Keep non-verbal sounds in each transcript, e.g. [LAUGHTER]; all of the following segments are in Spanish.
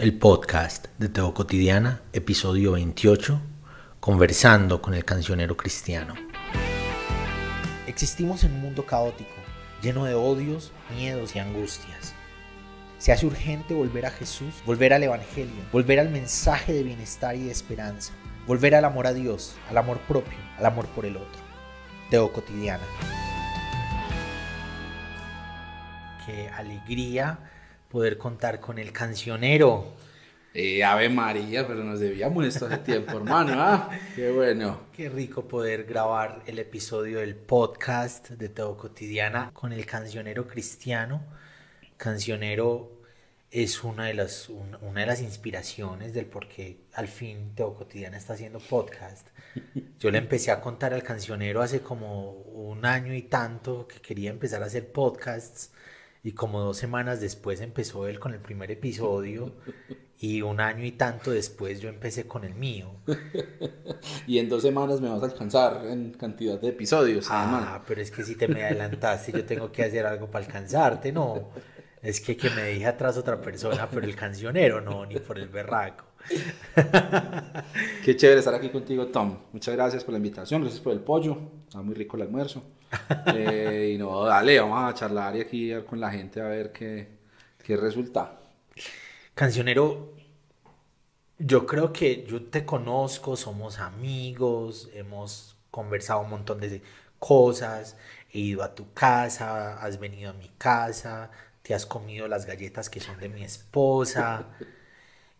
El podcast de Teo Cotidiana, episodio 28, conversando con el cancionero cristiano. Existimos en un mundo caótico, lleno de odios, miedos y angustias. Se hace urgente volver a Jesús, volver al Evangelio, volver al mensaje de bienestar y de esperanza, volver al amor a Dios, al amor propio, al amor por el otro. Teo Cotidiana. Qué alegría poder contar con el cancionero. Eh, Ave María, pero nos debíamos esto hace tiempo, hermano. ¿ah? [LAUGHS] Qué bueno. Qué rico poder grabar el episodio del podcast de Teo Cotidiana con el cancionero cristiano. Cancionero es una de las, una de las inspiraciones del por qué al fin Teo Cotidiana está haciendo podcast. [LAUGHS] Yo le empecé a contar al cancionero hace como un año y tanto que quería empezar a hacer podcasts y como dos semanas después empezó él con el primer episodio [LAUGHS] y un año y tanto después yo empecé con el mío. [LAUGHS] y en dos semanas me vas a alcanzar en cantidad de episodios. Ah, pero es que si te me adelantaste yo tengo que hacer algo para alcanzarte, no. Es que que me dije atrás otra persona, pero el cancionero no, ni por el berraco. [LAUGHS] Qué chévere estar aquí contigo, Tom. Muchas gracias por la invitación, gracias por el pollo. Está muy rico el almuerzo. [LAUGHS] Eh, y no, dale, vamos a charlar y aquí con la gente a ver qué, qué resulta. Cancionero, yo creo que yo te conozco, somos amigos, hemos conversado un montón de cosas, he ido a tu casa, has venido a mi casa, te has comido las galletas que son de mi esposa. [LAUGHS]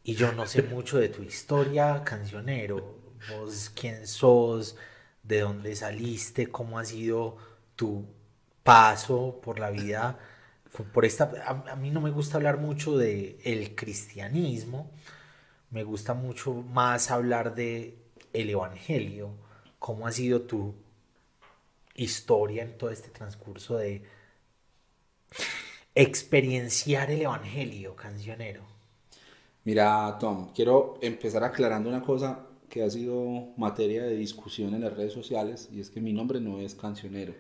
Y yo no sé mucho de tu historia, cancionero. Vos quién sos, de dónde saliste, cómo ha sido tu paso por la vida. Por esta, a, mí no me gusta hablar mucho de cristianismo, me gusta mucho más hablar de el evangelio, cómo ha sido tu historia en todo este transcurso de experienciar el evangelio, cancionero. Mira, Tom, quiero empezar aclarando una cosa que ha sido materia de discusión en las redes sociales y es que mi nombre no es cancionero.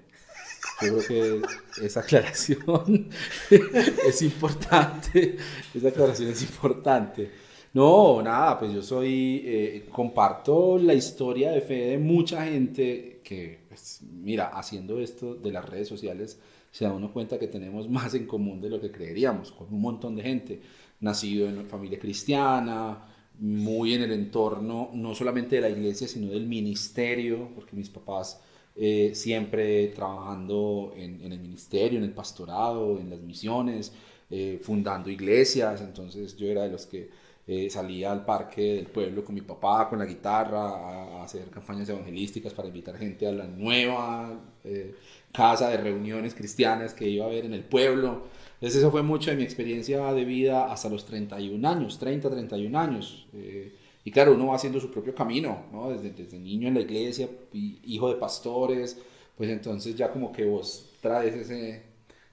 Yo creo que esa aclaración [LAUGHS] es importante. Esa aclaración es importante. No, nada, pues yo soy, eh, comparto la historia de fe de mucha gente que, pues, mira, haciendo esto de las redes sociales, se da uno cuenta que tenemos más en común de lo que creeríamos, con un montón de gente, nacido en familia cristiana, muy en el entorno, no solamente de la iglesia, sino del ministerio, porque mis papás eh, siempre trabajando en, el ministerio, en el pastorado, en las misiones, eh, fundando iglesias, entonces yo era de los que eh, salía al parque del pueblo con mi papá, con la guitarra, a, hacer campañas evangelísticas para invitar gente a la nueva casa de reuniones cristianas que iba a haber en el pueblo. Entonces eso fue mucho de mi experiencia de vida hasta los 31 años, 30, 31 años. Eh, y claro, uno va haciendo su propio camino, ¿no? Desde, desde niño en la iglesia, hijo de pastores, pues entonces ya como que vos traes ese,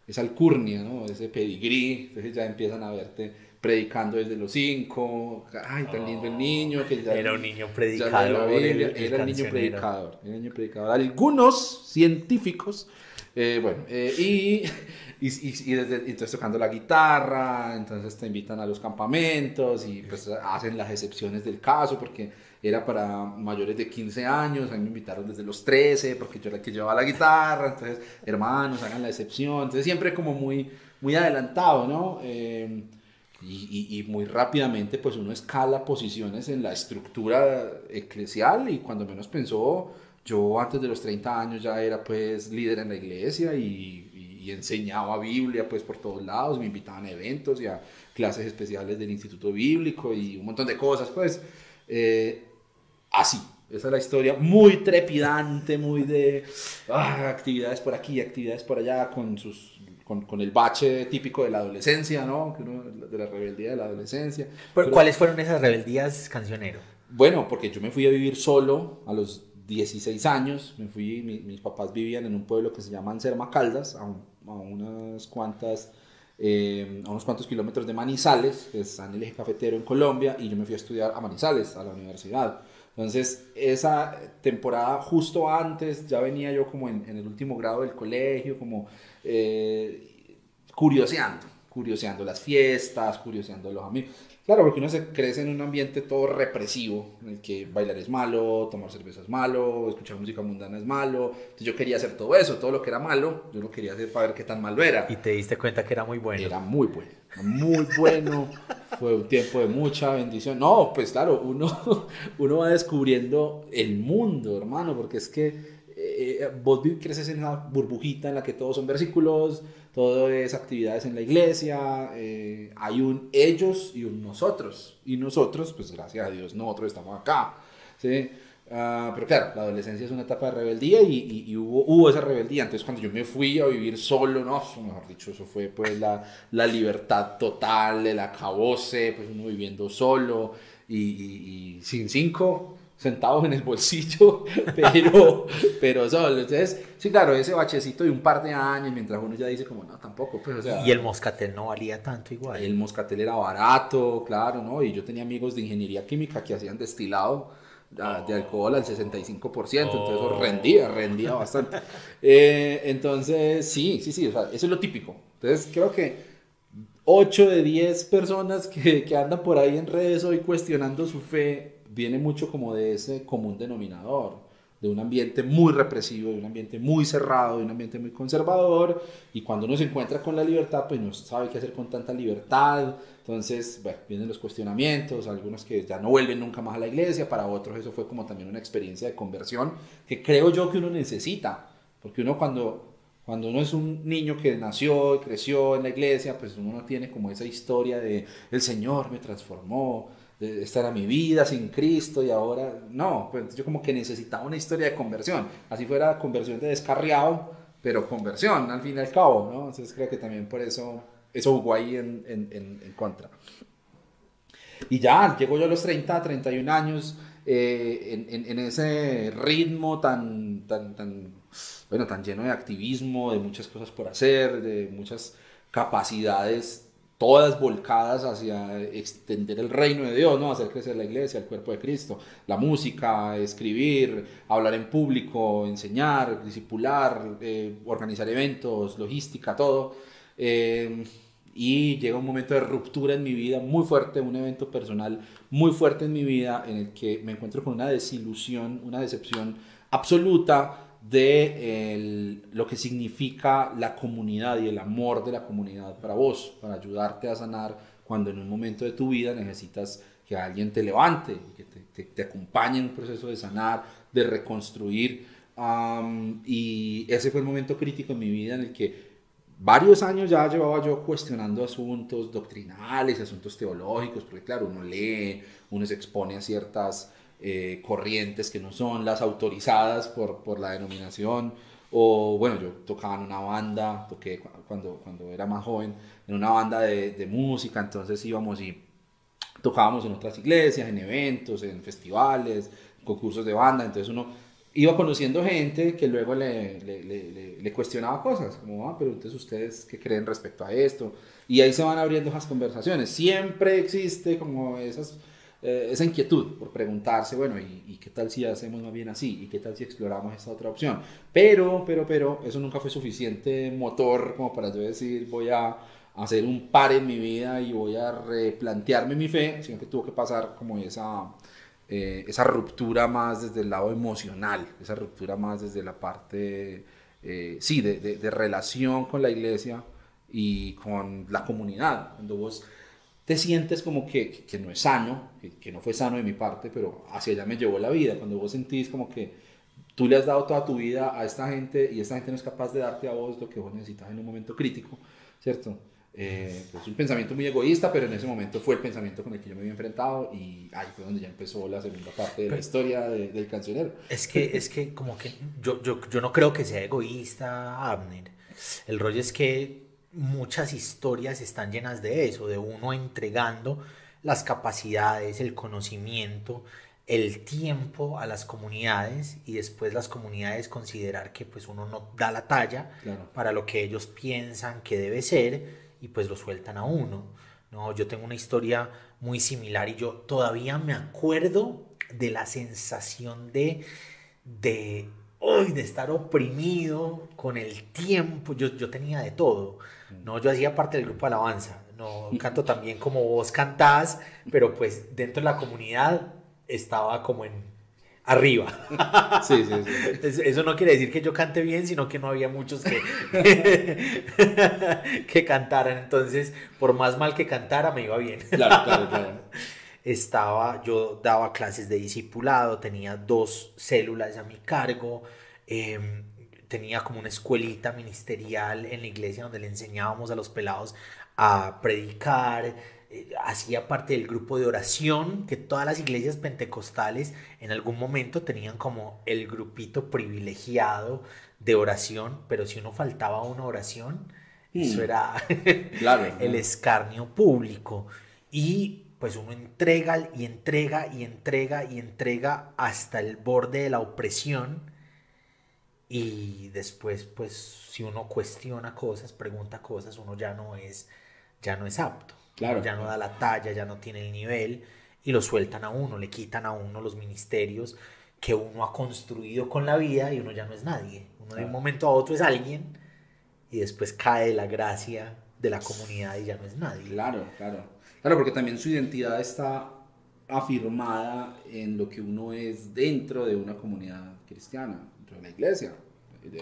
esa alcurnia, ¿no? Ese pedigrí, entonces ya empiezan a verte predicando desde los cinco, ay, tan lindo el niño, que era un niño predicador, era el niño predicador, era el niño predicador. Algunos científicos, eh, bueno, eh, y y, y, desde, entonces tocando la guitarra, entonces te invitan a los campamentos y pues hacen las excepciones del caso porque era para mayores de 15 años, a mí me invitaron desde los 13 porque yo era el que llevaba la guitarra, entonces hermanos, hagan la excepción, entonces siempre como muy, muy adelantado, ¿no? Eh, y, y, muy rápidamente pues uno escala posiciones en la estructura eclesial y cuando menos pensó, yo antes de los 30 años ya era pues líder en la iglesia y y enseñaba Biblia pues por todos lados, me invitaban a eventos y a clases especiales del Instituto Bíblico y un montón de cosas, pues eh, así. Esa es la historia, muy trepidante, muy de ah, actividades por aquí, actividades por allá, con, sus, con, con, el bache típico de la adolescencia, ¿no? De la rebeldía de la adolescencia. Pero, ¿Cuáles fueron esas rebeldías, cancionero? Bueno, porque yo me fui a vivir solo a los 16 años, me fui, mis papás vivían en un pueblo que se llama Anserma Caldas, a un a unas cuantas, eh, a unos cuantos kilómetros de Manizales, que está en el eje cafetero en Colombia, y yo me fui a estudiar a Manizales, a la universidad. Entonces, esa temporada justo antes, ya venía yo como en, el último grado del colegio, como eh, curioseando, curioseando las fiestas, curioseando los amigos. Claro, porque uno se crece en un ambiente todo represivo, en el que bailar es malo, tomar cerveza es malo, escuchar música mundana es malo. Entonces yo quería hacer todo eso, todo lo que era malo, yo lo quería hacer para ver qué tan malo era. Y te diste cuenta que era muy bueno. Era muy bueno, muy bueno. [LAUGHS] Fue un tiempo de mucha bendición. No, pues claro, uno, [LAUGHS] uno va descubriendo el mundo, hermano, porque es que eh, vos creces en una burbujita en la que todos son versículos, todo es actividades en la iglesia, eh, hay un ellos y un nosotros. Y nosotros, pues gracias a Dios, nosotros estamos acá. ¿sí? Ah, pero claro, la adolescencia es una etapa de rebeldía y, y, hubo, hubo, esa rebeldía. Entonces cuando yo me fui a vivir solo, no, mejor dicho, eso fue pues la, la libertad total, el acabose, pues uno viviendo solo y, y sin cinco centavos en el bolsillo, [LAUGHS] pero, pero solo. Entonces, sí, claro, ese bachecito de un par de años, mientras uno ya dice como, no, tampoco, pues, o sea... Y el moscatel no valía tanto igual. El moscatel era barato, claro, ¿no? Y yo tenía amigos de ingeniería química que hacían destilado ah, de alcohol al 65%, entonces eso rendía, rendía bastante. Eh, entonces, sí, sí, sí, o sea, eso es lo típico. Entonces, creo que 8 de 10 personas que, que andan por ahí en redes hoy cuestionando su fe viene mucho como de ese común denominador, de un ambiente muy represivo, de un ambiente muy cerrado, de un ambiente muy conservador, y cuando uno se encuentra con la libertad, pues no sabe qué hacer con tanta libertad, entonces, bueno, vienen los cuestionamientos, algunos que ya no vuelven nunca más a la iglesia, para otros eso fue como también una experiencia de conversión que creo yo que uno necesita, porque uno cuando cuando uno es un niño que nació y creció en la iglesia, pues uno no tiene como esa historia de el Señor me transformó, esta era mi vida sin Cristo y ahora no, pues yo como que necesitaba una historia de conversión, así fuera conversión de descarriado, pero conversión al fin y al cabo, ¿no? Entonces creo que también por eso eso jugó ahí en, en, en, contra. Y ya, llego yo a los 30, 31 años, eh, en, ese ritmo tan, tan, tan, bueno, tan lleno de activismo, de muchas cosas por hacer, de muchas capacidades todas volcadas hacia extender el reino de Dios, ¿no? hacer crecer la iglesia, el cuerpo de Cristo, la música, escribir, hablar en público, enseñar, discipular, eh, organizar eventos, logística, todo. Eh, y llega un momento de ruptura en mi vida muy fuerte, un evento personal muy fuerte en mi vida en el que me encuentro con una desilusión, una decepción absoluta de lo que significa la comunidad y el amor de la comunidad para vos, para ayudarte a sanar cuando en un momento de tu vida necesitas que alguien te levante, que te, te, acompañe en un proceso de sanar, de reconstruir. y ese fue el momento crítico en mi vida en el que varios años ya llevaba yo cuestionando asuntos doctrinales, asuntos teológicos, porque claro, uno lee, uno se expone a ciertas eh, corrientes que no son las autorizadas por, por, la denominación. O bueno, yo tocaba en una banda, toqué cuando, cuando era más joven, en una banda de, música, entonces íbamos y tocábamos en otras iglesias, en eventos, en festivales, concursos de banda, entonces uno iba conociendo gente que luego le, le, le, le, cuestionaba cosas, como, ah, pero entonces ustedes qué creen respecto a esto, y ahí se van abriendo esas conversaciones, siempre existe como esas eh, esa inquietud por preguntarse, bueno, ¿y, qué tal si hacemos más bien así? ¿Y qué tal si exploramos esta otra opción? Pero, pero, pero, eso nunca fue suficiente motor como para yo decir, voy a hacer un par en mi vida y voy a replantearme mi fe, sino que tuvo que pasar como esa, eh, esa ruptura más desde el lado emocional, esa ruptura más desde la parte, eh, sí, de, de, de relación con la iglesia y con la comunidad. Cuando vos te sientes como que, que no es sano, que, que, no fue sano de mi parte, pero hacia allá me llevó la vida. Cuando vos sentís como que tú le has dado toda tu vida a esta gente y esta gente no es capaz de darte a vos lo que vos necesitas en un momento crítico, ¿cierto? Eh, pues, es un pensamiento muy egoísta, pero en ese momento fue el pensamiento con el que yo me había enfrentado y ahí fue donde ya empezó la segunda parte de la historia del cancionero. Es que, [LAUGHS] es que como que yo, yo, yo no creo que sea egoísta, Abner. El rollo es que muchas historias están llenas de eso, de uno entregando las capacidades, el conocimiento, el tiempo a las comunidades y después las comunidades considerar que pues uno no da la talla para lo que ellos piensan que debe ser y pues lo sueltan a uno. No, yo tengo una historia muy similar y yo todavía me acuerdo de la sensación de de hoy de estar oprimido con el tiempo. Yo, yo tenía de todo. No, yo hacía parte del grupo alabanza. no canto tan bien como vos cantás, pero pues dentro de la comunidad estaba como en arriba. Sí, sí, sí. Eso no quiere decir que yo cante bien, sino que no había muchos que, [LAUGHS] que cantaran. Entonces, por más mal que cantara, me iba bien. Claro, claro, claro. Estaba, yo daba clases de discipulado, tenía dos células a mi cargo, em, tenía como una escuelita ministerial en la iglesia donde le enseñábamos a los pelados a predicar, eh, hacía parte del grupo de oración que todas las iglesias pentecostales en algún momento tenían como el grupito privilegiado de oración, pero si uno faltaba una oración, eso Mm. era [LAUGHS] Claro, el escarnio público. Y pues uno entrega y entrega y entrega y entrega hasta el borde de la opresión. Y después, pues, si uno cuestiona cosas, pregunta cosas, uno ya no es, ya no es apto. Claro. Ya no da la talla, ya no tiene el nivel. Y lo sueltan a uno, le quitan a uno los ministerios que uno ha construido con la vida y uno ya no es nadie. Uno de un Claro. momento a otro es alguien y después cae la gracia de la comunidad y ya no es nadie. Claro, claro. Claro, porque también su identidad está afirmada en lo que uno es dentro de una comunidad cristiana, dentro de la iglesia,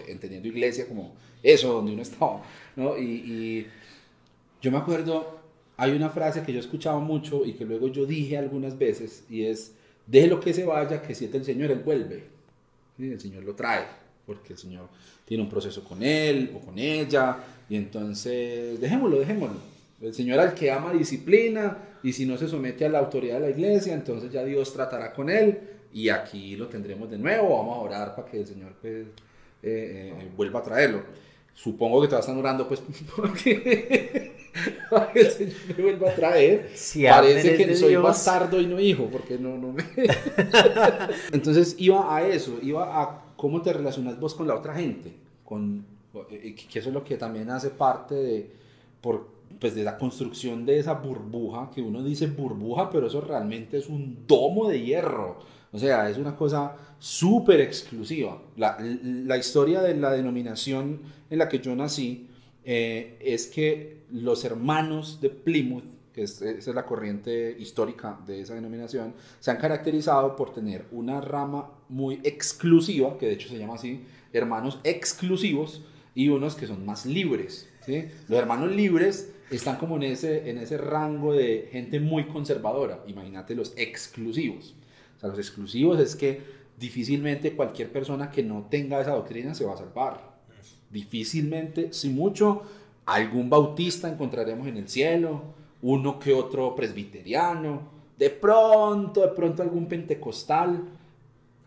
entendiendo iglesia como eso, donde uno [LAUGHS] estaba, ¿no? Y, y yo me acuerdo, hay una frase que yo escuchaba mucho y que luego yo dije algunas veces, y es, déjelo que se vaya, que si es del Señor, Él vuelve. ¿Sí? El Señor lo trae, porque el Señor tiene un proceso con Él o con ella, y entonces dejémoslo, dejémoslo. El Señor al que ama disciplina, y si no se somete a la autoridad de la iglesia, entonces ya Dios tratará con Él, y aquí lo tendremos de nuevo, vamos a orar para que el Señor pues, eh, eh, vuelva a traerlo. Supongo que te están orando pues [LAUGHS] porque, [LAUGHS] para que el Señor me vuelva a traer. Si Parece que soy Dios. bastardo y no hijo, porque no, no me... [LAUGHS] Entonces iba a eso, iba a cómo te relacionas vos con la otra gente, con, eh, que eso es lo que también hace parte de, por, pues de la construcción de esa burbuja, que uno dice burbuja, pero eso realmente es un domo de hierro. O sea, es una cosa súper exclusiva. La, la historia de la denominación en la que yo nací eh, es que los hermanos de Plymouth, que es, esa es la corriente histórica de esa denominación, se han caracterizado por tener una rama muy exclusiva, que de hecho se llama así, hermanos exclusivos, y unos que son más libres. ¿sí? Los hermanos libres están como en ese, en ese rango de gente muy conservadora. Imagínate los exclusivos. O sea, los exclusivos es que difícilmente cualquier persona que no tenga esa doctrina se va a salvar. Difícilmente, si mucho, algún bautista encontraremos en el cielo, uno que otro presbiteriano, de pronto, de pronto algún pentecostal.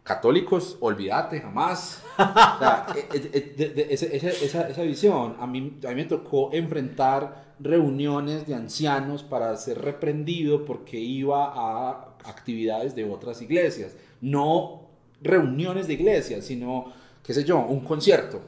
Católicos, olvídate, jamás. O sea, [LAUGHS] de- de- ese- esa, esa- esa visión, a mí, a mí me tocó enfrentar reuniones de ancianos para ser reprendido porque iba a actividades de otras iglesias. No reuniones de iglesias, sino, qué sé yo, un concierto.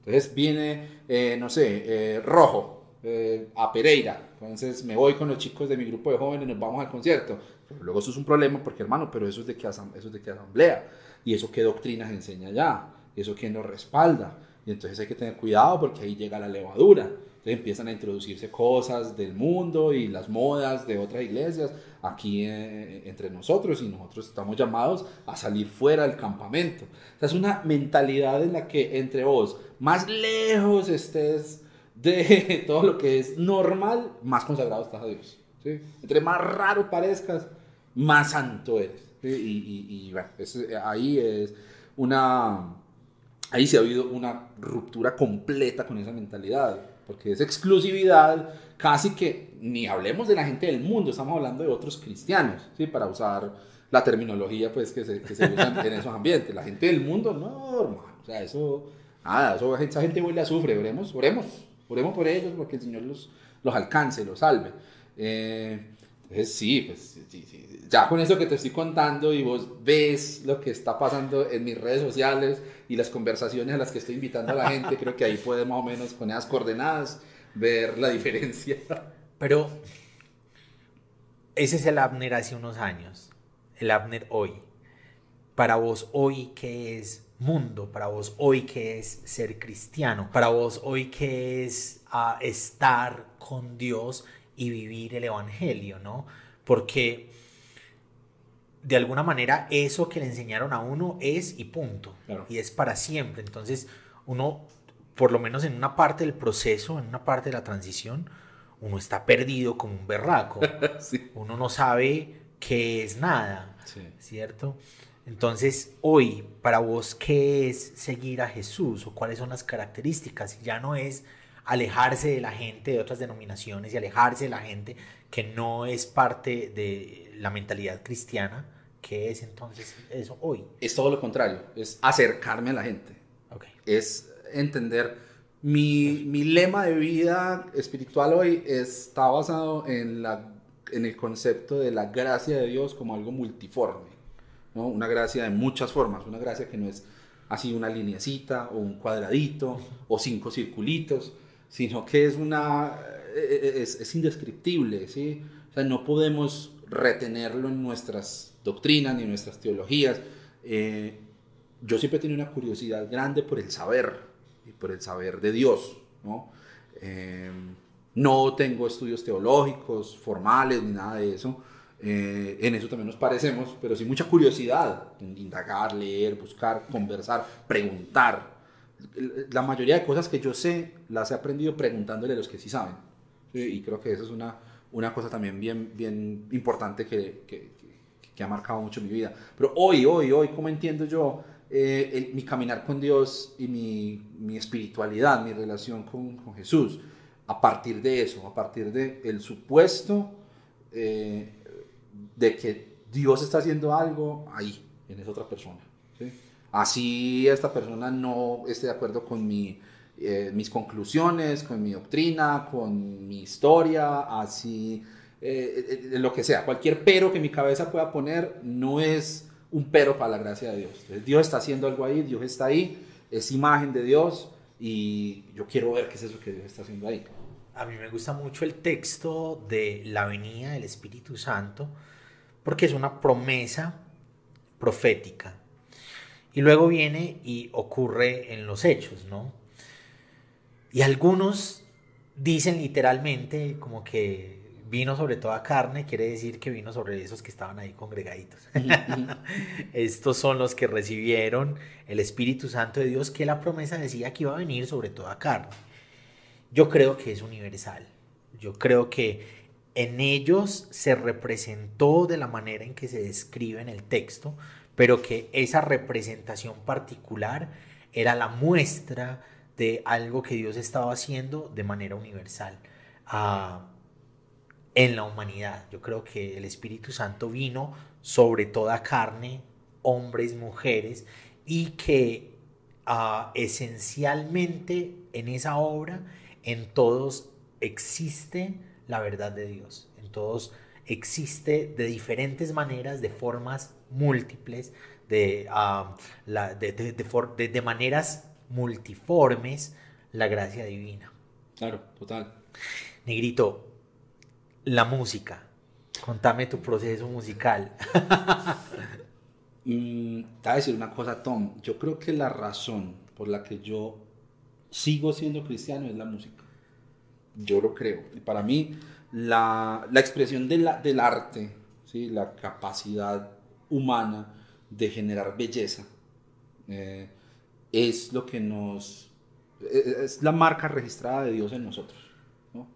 Entonces viene, eh, no sé, eh, Rojo eh, a Pereira. Entonces me voy con los chicos de mi grupo de jóvenes, nos vamos al concierto. Pero luego eso es un problema porque, hermano, pero eso es de qué, eso es de qué asamblea. Y eso qué doctrina se enseña allá. Eso quién lo respalda. Y entonces hay que tener cuidado porque ahí llega la levadura. Entonces empiezan a introducirse cosas del mundo y las modas de otras iglesias aquí eh, entre nosotros y nosotros estamos llamados a salir fuera del campamento. O sea, es una mentalidad en la que entre vos más lejos estés de [LAUGHS] todo lo que es normal, más consagrado estás a Dios. ¿sí? Entre más raro parezcas, más santo eres. ¿sí? Y, y- y, bueno, es- ahí es una... Ahí sí ha habido una ruptura completa con esa mentalidad, porque es exclusividad, casi que ni hablemos de la gente del mundo, estamos hablando de otros cristianos, ¿sí? para usar la terminología pues, que, se, que se usa en esos ambientes. La gente del mundo, no, hermano, o sea, eso, nada, eso, esa gente hoy la sufre, oremos, oremos, oremos por ellos, porque el Señor los, los alcance, los salve. Eh, entonces sí, pues sí, sí. ya con eso que te estoy contando y vos ves lo que está pasando en mis redes sociales y las conversaciones a las que estoy invitando a la gente, creo que ahí puedes más o menos con esas coordenadas ver la diferencia. Pero ese es el Abner hace unos años, el Abner hoy. Para vos hoy, ¿qué es mundo? Para vos hoy, ¿qué es ser cristiano? Para vos hoy, ¿qué es ah, estar con Dios y vivir el Evangelio, ¿no? Porque de alguna manera eso que le enseñaron a uno es y punto. Y es para siempre. Entonces uno, por lo menos en una parte del proceso, en una parte de la transición, uno está perdido como un berraco. [LAUGHS] Uno no sabe qué es nada, ¿cierto? Entonces, hoy, para vos, ¿qué es seguir a Jesús o cuáles son las características? Ya no es alejarse de la gente de otras denominaciones y alejarse de la gente que no es parte de la mentalidad cristiana. ¿Qué es entonces eso hoy? Es todo lo contrario, es acercarme a la gente. Es entender, mi, mi, lema de vida espiritual hoy está basado en, la, en el concepto de la gracia de Dios como algo multiforme, ¿no? una gracia de muchas formas, una gracia que no es así una lineacita o un cuadradito o cinco circulitos, sino que es una eh, eh, es, es indescriptible, ¿sí? O sea, no podemos retenerlo en nuestras doctrinas ni nuestras teologías. Eh, yo siempre tenido una curiosidad grande por el saber y por el saber de Dios, ¿no? no tengo estudios teológicos, formales, ni nada de eso. en eso también nos parecemos, pero sí mucha curiosidad en indagar, leer, buscar, conversar, preguntar la mayoría de cosas que yo sé las he aprendido preguntándole a los que sí saben. Y creo que eso es una, una cosa también bien, bien importante que, que, que, ha marcado mucho mi vida. Pero hoy, hoy, hoy, ¿cómo entiendo yo eh, mi caminar con Dios y mi, mi espiritualidad, mi relación con, con, Jesús? A partir de eso, a partir del el supuesto eh, de que Dios está haciendo algo ahí, en esa otra persona. ¿sí? Así esta persona no esté de acuerdo con mi, eh, mis conclusiones, con mi doctrina, con mi historia, así eh, eh, lo que sea. Cualquier pero que mi cabeza pueda poner no es un pero para la gracia de Dios. Dios está haciendo algo ahí, Dios está ahí, es imagen de Dios y yo quiero ver qué es eso que Dios está haciendo ahí. A mí me gusta mucho el texto de la venida del Espíritu Santo porque es una promesa profética y luego viene y ocurre en los hechos, ¿no? Y algunos dicen literalmente como que vino sobre toda carne, quiere decir que vino sobre esos que estaban ahí congregaditos. [LAUGHS] Estos son los que recibieron el Espíritu Santo de Dios, que la promesa decía que iba a venir sobre toda carne. Yo creo que es universal. Yo creo que en ellos se representó de la manera en que se describe en el texto, pero que esa representación particular era la muestra de algo que Dios estaba haciendo de manera universal ah, en la humanidad. Yo creo que el Espíritu Santo vino sobre toda carne, hombres, mujeres, y que ah, esencialmente en esa obra, en todos existe la verdad de Dios, en todos existe de diferentes maneras, de formas múltiples, de, de, de, maneras multiformes, la gracia divina. Claro, total. Negrito, la música. Contame tu proceso musical. [LAUGHS] mm, te voy a decir una cosa, Tom. Yo creo que la razón por la que yo sigo siendo cristiano es la música. Yo lo creo. Y para mí, la, la expresión de la, del arte, ¿sí? la capacidad humana de generar belleza, eh, es lo que nos... Eh, es la marca registrada de Dios en nosotros. ¿no?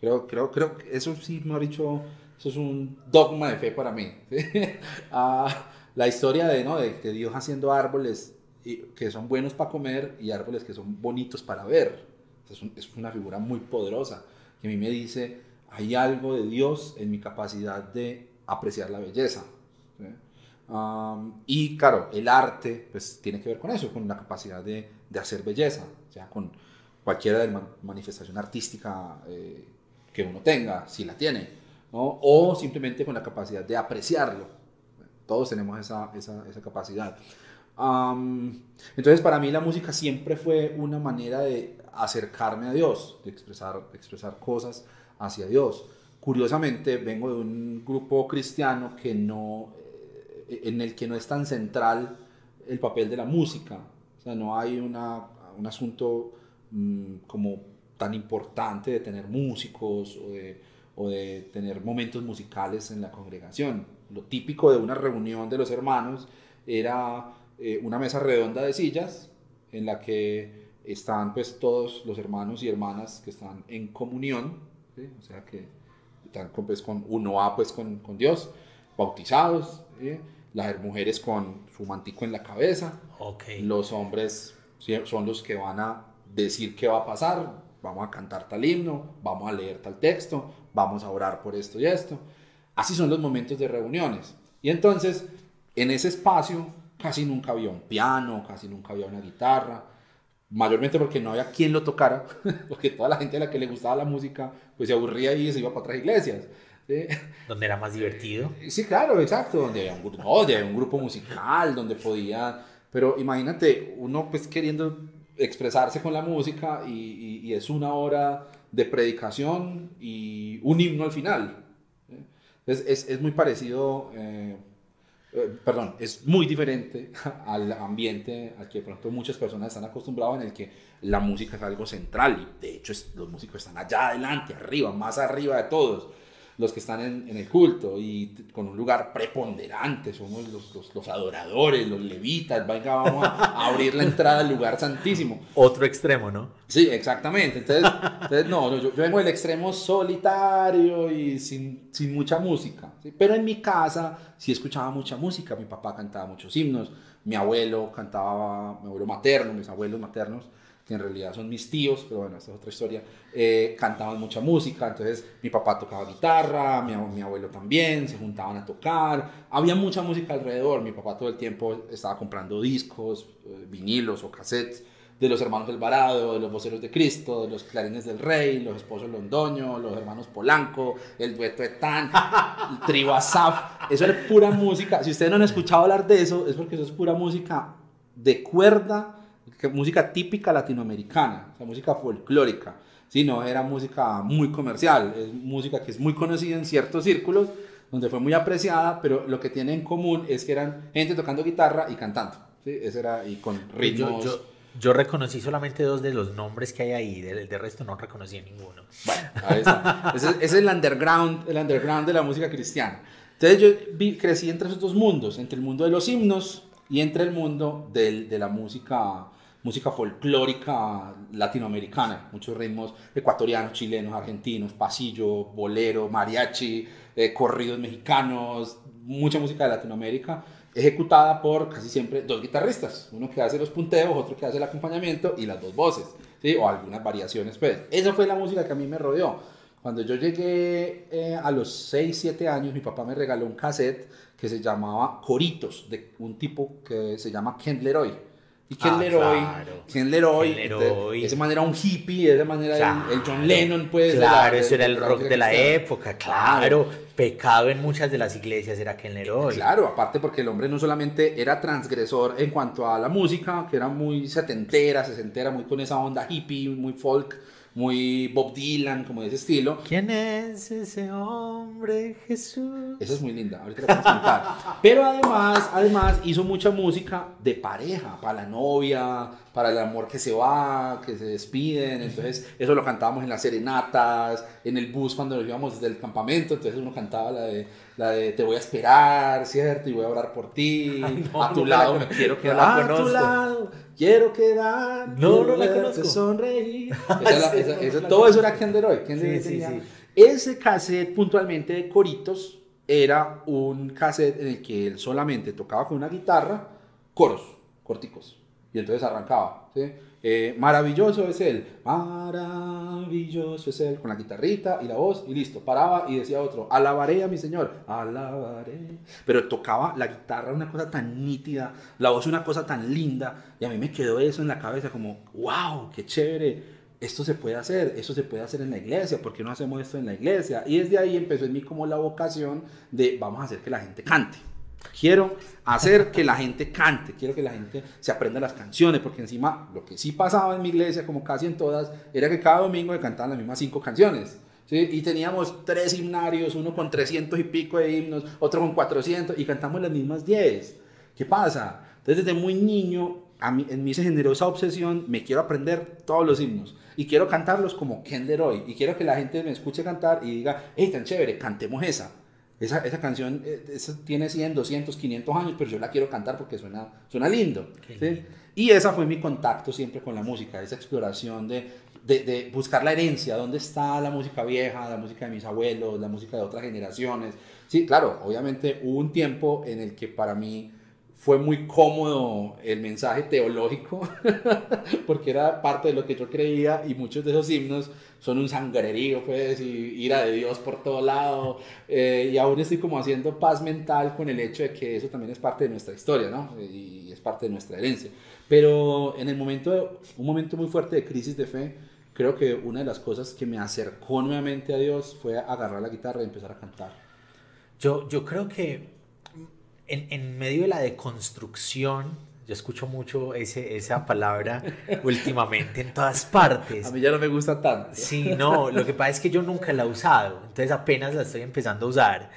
Creo, creo, creo que eso sí, me ha dicho, eso es un dogma de fe para mí. [LAUGHS] ah, la historia de, ¿no? de, de, Dios haciendo árboles que son buenos para comer y árboles que son bonitos para ver. Es, es una figura muy poderosa que a mí me dice, hay algo de Dios en mi capacidad de apreciar la belleza. Y claro, el arte pues tiene que ver con eso, con la capacidad de, de hacer belleza, sea, con cualquier manifestación artística eh, que uno tenga, si la tiene, ¿no? o simplemente con la capacidad de apreciarlo. Todos tenemos esa, esa, esa capacidad. entonces, para mí la música siempre fue una manera de acercarme a Dios, de expresar, de expresar cosas hacia Dios. Curiosamente, vengo de un grupo cristiano que no, en el que no es tan central el papel de la música. O sea, no hay una, un asunto mm, como tan importante de tener músicos o de, o de tener momentos musicales en la congregación. Lo típico de una reunión de los hermanos era eh, una mesa redonda de sillas en la que están pues todos los hermanos y hermanas que están en comunión, o sea que están con, pues, con uno va pues con, con Dios, bautizados, las mujeres con su mantico en la cabeza, Okay. los hombres son los que van a decir qué va a pasar, vamos a cantar tal himno, vamos a leer tal texto, vamos a orar por esto y esto. Así son los momentos de reuniones. Y entonces, en ese espacio casi nunca había un piano, casi nunca había una guitarra, mayormente porque no había quien lo tocara, [LAUGHS] porque toda la gente a la que le gustaba la música, pues se aburría y se iba para otras iglesias. Donde era más divertido. Sí, claro, exacto, donde había un, no, había un grupo musical, donde podía, pero imagínate, uno pues queriendo expresarse con la música y, y, es una hora de predicación y un himno al final. Es, es, es muy parecido, eh, eh, perdón, es muy diferente [LAUGHS] al ambiente al que pronto muchas personas están acostumbradas en el que la música es algo central y de hecho los músicos están allá adelante, arriba, más arriba de todos los que están en, el culto y con un lugar preponderante, somos los, los, adoradores, los levitas, venga, vamos a, [LAUGHS] abrir la entrada al lugar santísimo. Otro extremo, ¿no? Sí, exactamente. Entonces, entonces no, yo, yo, vengo del extremo solitario y sin, sin mucha música. Pero en mi casa sí escuchaba mucha música, mi papá cantaba muchos himnos, mi abuelo cantaba, mi abuelo materno, mis abuelos maternos que en realidad son mis tíos, pero bueno, esta es otra historia, eh, cantaban mucha música, entonces mi papá tocaba guitarra, mi, mi, abuelo también, se juntaban a tocar, había mucha música alrededor, mi papá todo el tiempo estaba comprando discos, eh, vinilos o cassettes de los hermanos Alvarado, de los voceros de Cristo, de los clarines del Rey, los esposos Londoño, los hermanos Polanco, el dueto de Tan, el trío Asaf, eso es pura música, si ustedes no han escuchado hablar de eso, es porque eso es pura música de cuerda, música típica latinoamericana, o sea, música folclórica. Sí, no era música muy comercial, es música que es muy conocida en ciertos círculos, donde fue muy apreciada, pero lo que tiene en común es que eran gente tocando guitarra y cantando. ¿sí? Ese era, y con ritmos. Yo, yo, reconocí solamente dos de los nombres que hay ahí, del, resto no reconocí ninguno. Bueno, ahí está. [LAUGHS] ese, es el underground, el underground de la música cristiana. Entonces yo vi, crecí entre esos dos mundos, entre el mundo de los himnos y entre el mundo del, de la música música folclórica latinoamericana, muchos ritmos ecuatorianos, chilenos, argentinos, pasillo, bolero, mariachi, eh, corridos mexicanos, mucha música de Latinoamérica, ejecutada por casi siempre dos guitarristas, uno que hace los punteos, otro que hace el acompañamiento y las dos voces, ¿sí? o algunas variaciones. Pues. Esa fue la música que a mí me rodeó. Cuando yo llegué eh, a los 6, 7 años, mi papá me regaló un cassette que se llamaba Coritos, de un tipo que se llama Ken Leroy y Ken ah, Leroy, Ken Leroy, esa manera un hippie, de esa manera el, John Lennon, pues. Claro, eso era el rock de la época, claro. Pecado en muchas de las iglesias era Ken Leroy. Claro, aparte porque el hombre no solamente era transgresor en cuanto a la música, que era muy setentera, sesentera, muy con esa onda hippie, muy folk, muy Bob Dylan, como de ese estilo. ¿Quién es ese hombre, Jesús? Esa es muy linda, ahorita la vamos a contar. [LAUGHS] Pero además, además hizo mucha música de pareja, para la novia, para el amor que se va, que se despiden. Entonces, eso lo cantábamos en las serenatas, en el bus cuando nos íbamos desde el campamento. Entonces, uno cantaba la de, la de Te voy a esperar, ¿cierto? Y voy a orar por ti. a tu lado me quiero quedar. a tu lado quiero quedar. No, no la conozco. Sonreír. [LAUGHS] todo eso era sí, sí. Ese cassette puntualmente de Coritos era un cassette en el que él solamente tocaba con una guitarra coros corticos. Y entonces arrancaba. ¿sí? Eh, maravilloso es él, maravilloso es él, con la guitarrita y la voz y listo. Paraba y decía otro, alabaré a mi Señor, alabaré. Pero tocaba la guitarra una cosa tan nítida, la voz una cosa tan linda y a mí me quedó eso en la cabeza como, wow, qué chévere. Esto se puede hacer, esto se puede hacer en la iglesia, ¿por qué no hacemos esto en la iglesia? Y desde ahí empezó en mí como la vocación de vamos a hacer que la gente cante. Quiero hacer que la gente cante, quiero que la gente se aprenda las canciones, porque encima lo que sí pasaba en mi iglesia, como casi en todas, era que cada domingo se cantaban las mismas cinco canciones. ¿sí? Y teníamos tres himnarios, uno con 300 y pico de himnos, otro con 400, y cantamos las mismas 10. ¿Qué pasa? Entonces desde muy niño a mí, en mi generosa obsesión me quiero aprender todos los himnos y quiero cantarlos como Ken y quiero que la gente me escuche cantar y diga, hey, tan chévere, cantemos esa. Esa, esa canción eh, tiene 100, 200, 500 años, pero yo la quiero cantar porque suena, suena lindo. Y esa fue mi contacto siempre con la música, esa exploración de, de, de, buscar la herencia, dónde está la música vieja, la música de mis abuelos, la música de otras generaciones. Sí, claro, obviamente hubo un tiempo en el que para mí fue muy cómodo el mensaje teológico, [LAUGHS] porque era parte de lo que yo creía y muchos de esos himnos son un sangrerío, pues, y ira de Dios por todo lado, eh, y aún estoy como haciendo paz mental con el hecho de que eso también es parte de nuestra historia, ¿no? Y es parte de nuestra herencia. Pero en el momento, un momento muy fuerte de crisis de fe, creo que una de las cosas que me acercó nuevamente a Dios fue agarrar la guitarra y empezar a cantar. Yo, yo creo que en, en, medio de la deconstrucción, yo escucho mucho ese, esa palabra [LAUGHS] últimamente en todas partes. A mí ya no me gusta tanto. Sí, no, lo que pasa es que yo nunca la he usado, entonces apenas la estoy empezando a usar.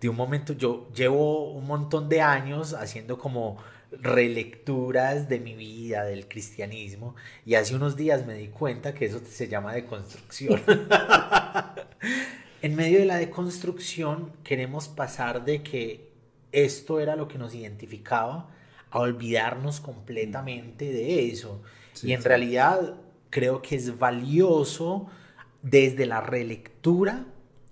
De un momento, yo llevo un montón de años haciendo como relecturas de mi vida, del cristianismo, y hace unos días me di cuenta que eso se llama deconstrucción. [LAUGHS] en medio de la deconstrucción queremos pasar de que esto era lo que nos identificaba, a olvidarnos completamente de eso. y en realidad creo que es valioso desde la relectura,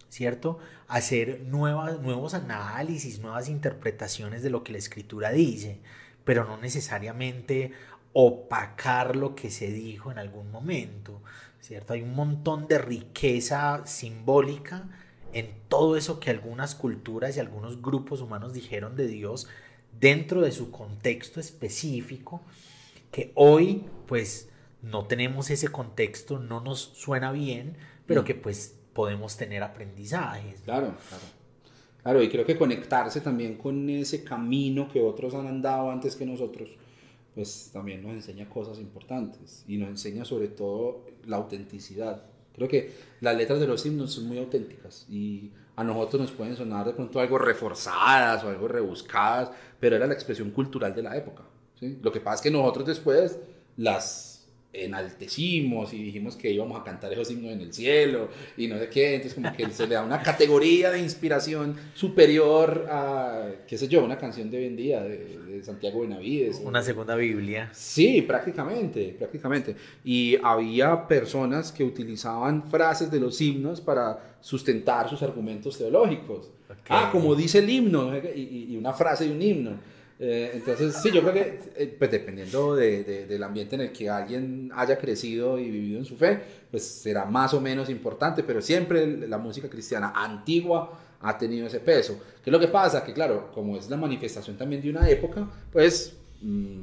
¿cierto? Hacer nuevas, nuevos análisis, nuevas interpretaciones de lo que la escritura dice, pero no necesariamente opacar lo que se dijo en algún momento, ¿cierto? Hay un montón de riqueza simbólica en todo eso que algunas culturas y algunos grupos humanos dijeron de Dios dentro de su contexto específico, que hoy pues no tenemos ese contexto, no nos suena bien, pero mm. que pues podemos tener aprendizajes. Claro, claro. Claro, y creo que conectarse también con ese camino que otros han andado antes que nosotros, pues también nos enseña cosas importantes y nos enseña sobre todo la autenticidad. Creo que las letras de los himnos son muy auténticas y a nosotros nos pueden sonar de pronto algo reforzadas o algo rebuscadas, pero era la expresión cultural de la época. Lo que pasa es que nosotros después las enaltecimos y dijimos que íbamos a cantar esos himnos en el cielo y no sé qué, entonces como que se le da una categoría de inspiración superior a, qué sé yo, una canción de vendida de, de Santiago Benavides. Una segunda Biblia. Sí, prácticamente, prácticamente. Y había personas que utilizaban frases de los himnos para sustentar sus argumentos teológicos. Ah, como dice el himno, y, y una frase de un himno. Eh, entonces, sí, yo creo que, eh, pues dependiendo de, del ambiente en el que alguien haya crecido y vivido en su fe, pues será más o menos importante, pero siempre la música cristiana antigua ha tenido ese peso. ¿Qué es lo que pasa? Que claro, como es la manifestación también de una época, pues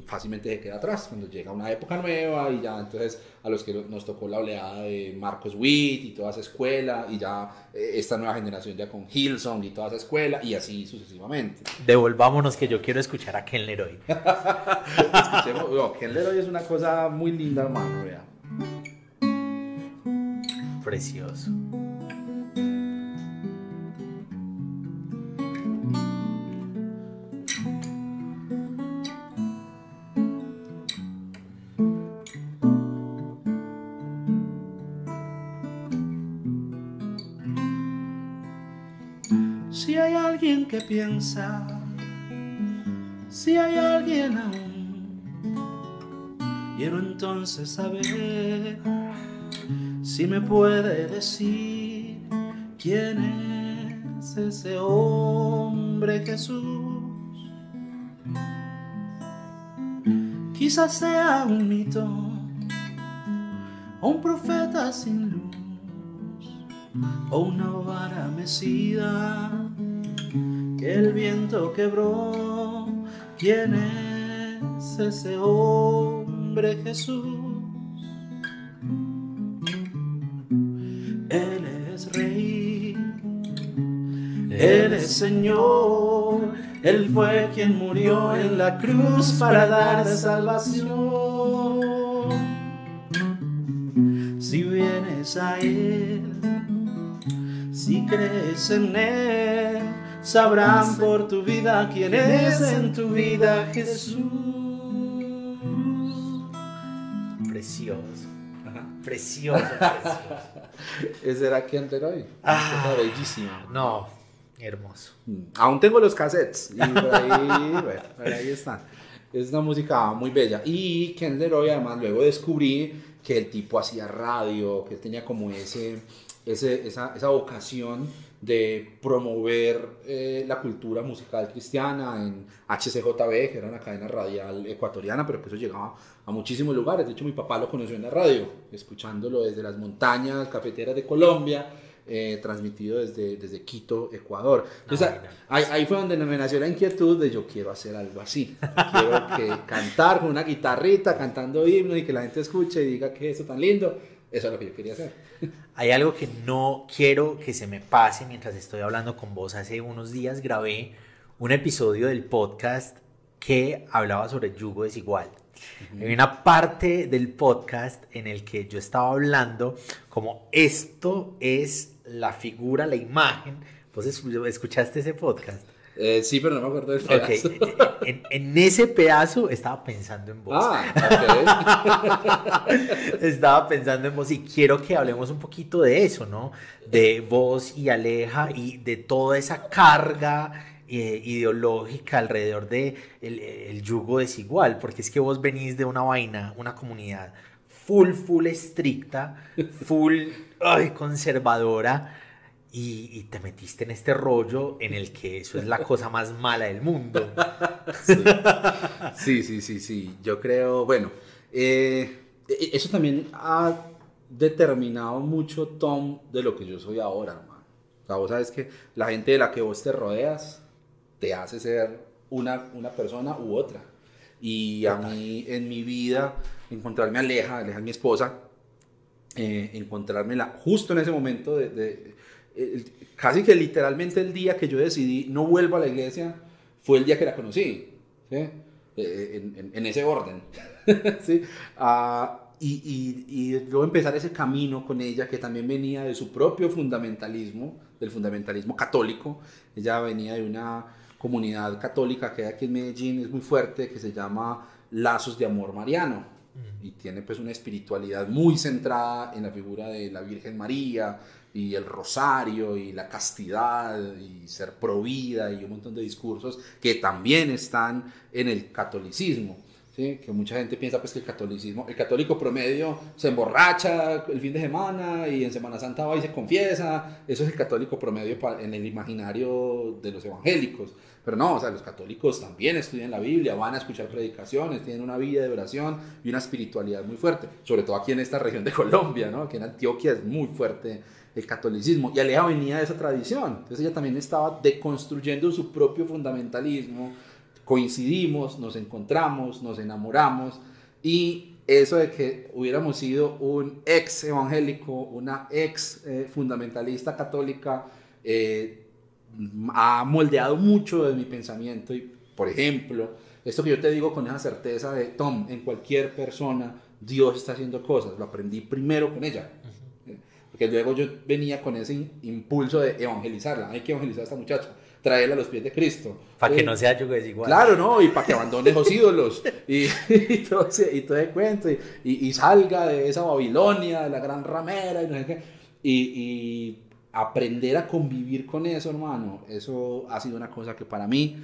fácilmente se queda atrás cuando llega una época nueva y ya entonces a los que nos tocó la oleada de Marcos Witt y toda esa escuela y ya eh, esta nueva generación ya con Hillsong y toda esa escuela y así sucesivamente. Devolvámonos que yo quiero escuchar a Ken Leroy. [LAUGHS] Ken Leroy es una cosa muy linda hermano, vea. Precioso. Que piensa si hay alguien aún. Quiero entonces saber si me puede decir quién es ese hombre Jesús. Quizás sea un mito o un profeta sin luz o una vara mecida el viento quebró. ¿Quién es ese hombre Jesús? Él es rey, Él es Señor, Él fue quien murió en la cruz para dar salvación. Si vienes a Él, si crees en Él, sabrán por tu vida quién es en tu vida Jesús. precioso. Precioso, precioso. Ese era Ken Leroy. Ah. Cosa bellísima. No, hermoso. Mm. Aún tengo los cassettes y por ahí, [LAUGHS] bueno, por ahí están. Es una música muy bella. Y Ken Leroy, además, luego descubrí que el tipo hacía radio, que él tenía como ese, ese, esa, esa vocación de promover eh, la cultura musical cristiana en HCJB, que era una cadena radial ecuatoriana, pero que eso llegaba a muchísimos lugares. De hecho, mi papá lo conoció en la radio, escuchándolo desde las montañas cafeteras de Colombia, eh, transmitido desde, desde Quito, Ecuador. Entonces, Ah, mira. ahí, ahí fue donde me nació la inquietud de yo quiero hacer algo así. Quiero que cantar con una guitarrita, cantando himnos y que la gente escuche y diga que eso tan lindo. Eso es lo que yo quería hacer. [LAUGHS] Hay algo que no quiero que se me pase mientras estoy hablando con vos. Hace unos días grabé un episodio del podcast que hablaba sobre el yugo desigual. Hay una parte del podcast en el que yo estaba hablando como esto es la figura, la imagen. ¿Vos es- escuchaste ese podcast? Eh, sí, pero no me acuerdo del pedazo. en, en ese pedazo estaba pensando en vos. Ah, [LAUGHS] Estaba pensando en vos y quiero que hablemos un poquito de eso, ¿no? De vos y Aleja y de toda esa carga eh, ideológica alrededor de el, el yugo desigual, porque es que vos venís de una vaina, una comunidad full, full estricta, full ay, conservadora. Y, y te metiste en este rollo en el que eso es la cosa más mala del mundo. ok. Sí, sí, sí, sí. Yo creo, bueno, eh, e- eso también ha determinado mucho, Tom, de lo que yo soy ahora, hermano. O sea, vos sabes que la gente de la que vos te rodeas te hace ser una, una persona u otra. Y a mí, en mi vida, encontrarme a Aleja, Aleja es mi esposa, eh, encontrármela justo en ese momento de, de- el- casi que literalmente el día que yo decidí no vuelvo a la iglesia fue el día que la conocí ¿sí? Eh, en, en- en ese orden [LAUGHS] ¿sí? Ah, y, y, y luego empezar ese camino con ella que también venía de su propio fundamentalismo del fundamentalismo católico ella venía de una comunidad católica que hay aquí en Medellín es muy fuerte que se llama Lazos de Amor Mariano y tiene pues una espiritualidad muy centrada en la figura de la Virgen María y el rosario y la castidad y ser provida y un montón de discursos que también están en el catolicismo. ¿sí? Que mucha gente piensa pues que el catolicismo, el católico promedio se emborracha el fin de semana y en Semana Santa va y se confiesa, eso es el católico promedio en el imaginario de los evangélicos. Pero no, o sea, los católicos también estudian la Biblia, van a escuchar predicaciones, tienen una vida de oración y una espiritualidad muy fuerte, sobre todo aquí en esta región de Colombia, ¿no? Aquí en Antioquia es muy fuerte el catolicismo. Y Aleja venía de esa tradición, entonces ella también estaba deconstruyendo su propio fundamentalismo, coincidimos, nos encontramos, nos enamoramos. Y eso de que hubiéramos sido un ex evangélico, una ex eh, fundamentalista católica, eh, ha moldeado mucho de mi pensamiento. Y, por ejemplo, esto que yo te digo con esa certeza de, Tom, en cualquier persona Dios está haciendo cosas, lo aprendí primero con ella. Porque luego yo venía con ese impulso de evangelizarla, hay que evangelizar a esta muchacha, traerla a los pies de Cristo. Para que Eh, no sea yugo desigual. Claro, ¿no? Y para que abandone los ídolos y, [LAUGHS] y todo ese, y todo cuento y, y- salga de esa Babilonia, de la gran ramera y no sé qué. Y, y aprender a convivir con eso, hermano, eso ha sido una cosa que para mí,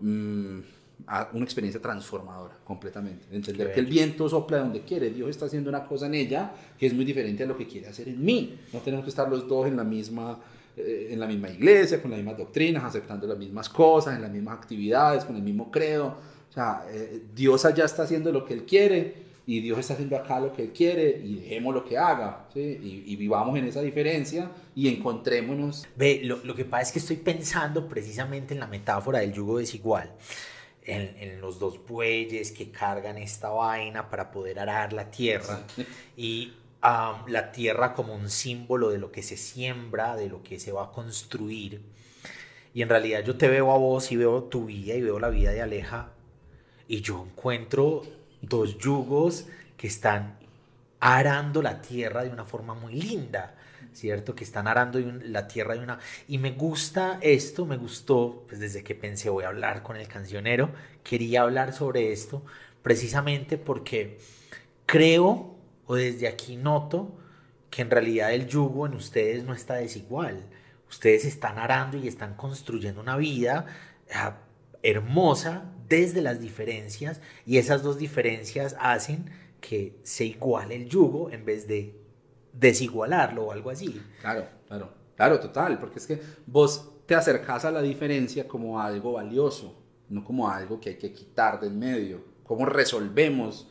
mm, ha- una experiencia transformadora completamente. Entender Qué que el viento sopla donde quiere, Dios está haciendo una cosa en ella que es muy diferente a lo que quiere hacer en mí. No tenemos que estar los dos en la misma eh, en la misma iglesia, con las mismas doctrinas, aceptando las mismas cosas, en las mismas actividades, con el mismo credo. O sea, eh, Dios allá está haciendo lo que Él quiere y Dios está haciendo acá lo que Él quiere y dejemos lo que haga. ¿sí? Y, y vivamos en esa diferencia y encontrémonos. Ve, lo, lo que pasa es que estoy pensando precisamente en la metáfora del yugo desigual. En, en los dos bueyes que cargan esta vaina para poder arar la tierra. Y am, la tierra como un símbolo de lo que se siembra, de lo que se va a construir. Y en realidad yo te veo a vos y veo tu vida y veo la vida de Aleja. Y yo encuentro dos yugos que están arando la tierra de una forma muy linda, ¿cierto? Que están arando la tierra de una... Y me gusta esto, me gustó, pues desde que pensé voy a hablar con el cancionero, quería hablar sobre esto, precisamente porque creo o desde aquí noto que en realidad el yugo en ustedes no está desigual. Ustedes están arando y están construyendo una vida ah, hermosa desde las diferencias y esas dos diferencias hacen que se iguale el yugo en vez de desigualarlo o algo así. Claro, claro, claro, total, porque es que vos te acercás a la diferencia como algo valioso, no como algo que hay que quitar del medio. ¿Cómo resolvemos?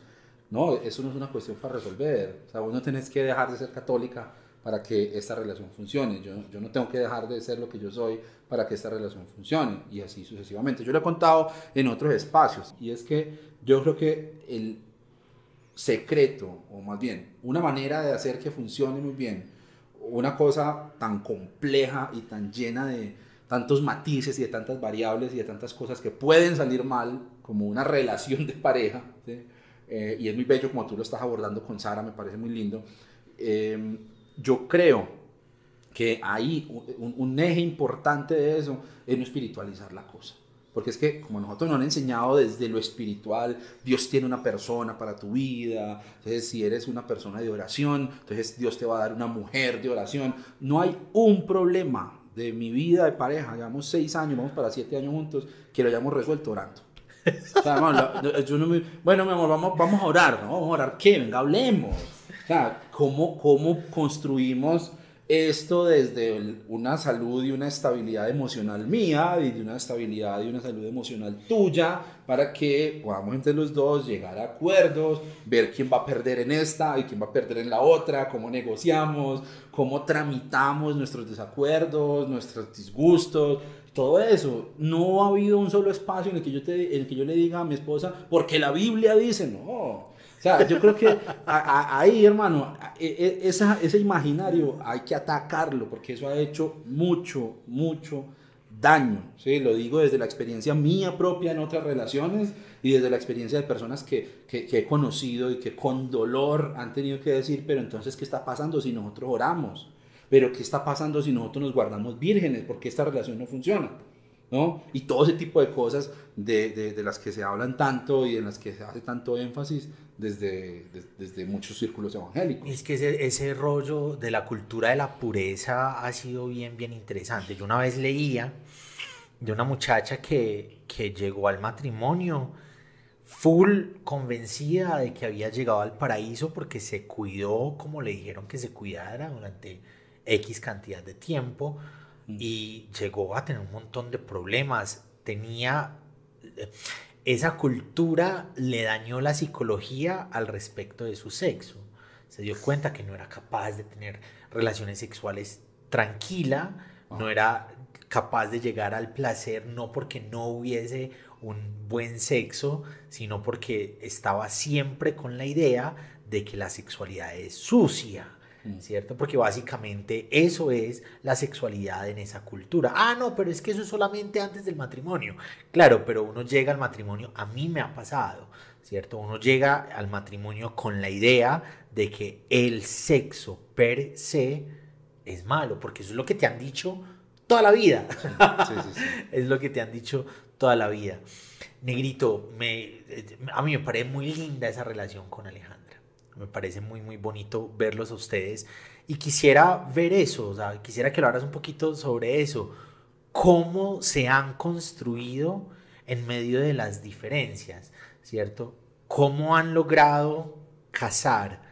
No, eso no es una cuestión para resolver. O sea, vos no tenés que dejar de ser católica para que esta relación funcione. Yo, yo no tengo que dejar de ser lo que yo soy para que esta relación funcione y así sucesivamente. Yo lo he contado en otros espacios y es que yo creo que el secreto, o más bien, una manera de hacer que funcione muy bien, una cosa tan compleja y tan llena de tantos matices y de tantas variables y de tantas cosas que pueden salir mal, como una relación de pareja, eh, y es muy bello como tú lo estás abordando con Sara, me parece muy lindo. Eh, yo creo que ahí un, un, eje importante de eso es no espiritualizar la cosa. Porque es que como nosotros nos han enseñado desde lo espiritual, Dios tiene una persona para tu vida, entonces si eres una persona de oración, entonces Dios te va a dar una mujer de oración. No hay un problema de mi vida de pareja, llevamos seis años, vamos para siete años juntos, que lo hayamos resuelto orando. bueno, mi amor, vamos, vamos a orar, ¿no? Vamos a orar, ¿qué? Venga, hablemos. O sea, ¿cómo, cómo construimos esto desde una salud y una estabilidad emocional mía y de una estabilidad y una salud emocional tuya para que podamos entre los dos llegar a acuerdos, ver quién va a perder en esta y quién va a perder en la otra, cómo negociamos, cómo tramitamos nuestros desacuerdos, nuestros disgustos, todo eso. No ha habido un solo espacio en el que yo, te, en el que yo le diga a mi esposa, porque la Biblia dice, no. O sea, yo creo que ahí, hermano, e, e, esa, ese imaginario hay que atacarlo porque eso ha hecho mucho, mucho daño. ¿sí? Lo digo desde la experiencia mía propia en otras relaciones y desde la experiencia de personas que, que, que he conocido y que con dolor han tenido que decir, pero entonces, ¿qué está pasando si nosotros oramos? Pero ¿qué está pasando si nosotros nos guardamos vírgenes? Porque esta relación no funciona. ¿No? Y todo ese tipo de cosas de, de, de, las que se hablan tanto y en las que se hace tanto énfasis desde, desde muchos círculos evangélicos. Es que ese, ese, rollo de la cultura de la pureza ha sido bien, bien interesante. Yo una vez leía de una muchacha que, que llegó al matrimonio full convencida de que había llegado al paraíso porque se cuidó como le dijeron que se cuidara durante X cantidad de tiempo y llegó a tener un montón de problemas. Tenía esa cultura le dañó la psicología al respecto de su sexo. Se dio cuenta que no era capaz de tener relaciones sexuales tranquila, no era capaz de llegar al placer no porque no hubiese un buen sexo, sino porque estaba siempre con la idea de que la sexualidad es sucia. ¿Cierto? Porque básicamente eso es la sexualidad en esa cultura. Ah, no, pero es que eso es solamente antes del matrimonio. Claro, pero uno llega al matrimonio, a mí me ha pasado, ¿cierto? Uno llega al matrimonio con la idea de que el sexo per se es malo, porque eso es lo que te han dicho toda la vida. Sí, sí, sí, [LAUGHS] es lo que te han dicho toda la vida. Negrito, me, a mí me parece muy linda esa relación con Alejandro. Me parece muy, muy bonito verlos a ustedes. Y quisiera ver eso, o sea, quisiera que lo hablas un poquito sobre eso. ¿Cómo se han construido en medio de las diferencias, ¿cierto? ¿Cómo han logrado casar?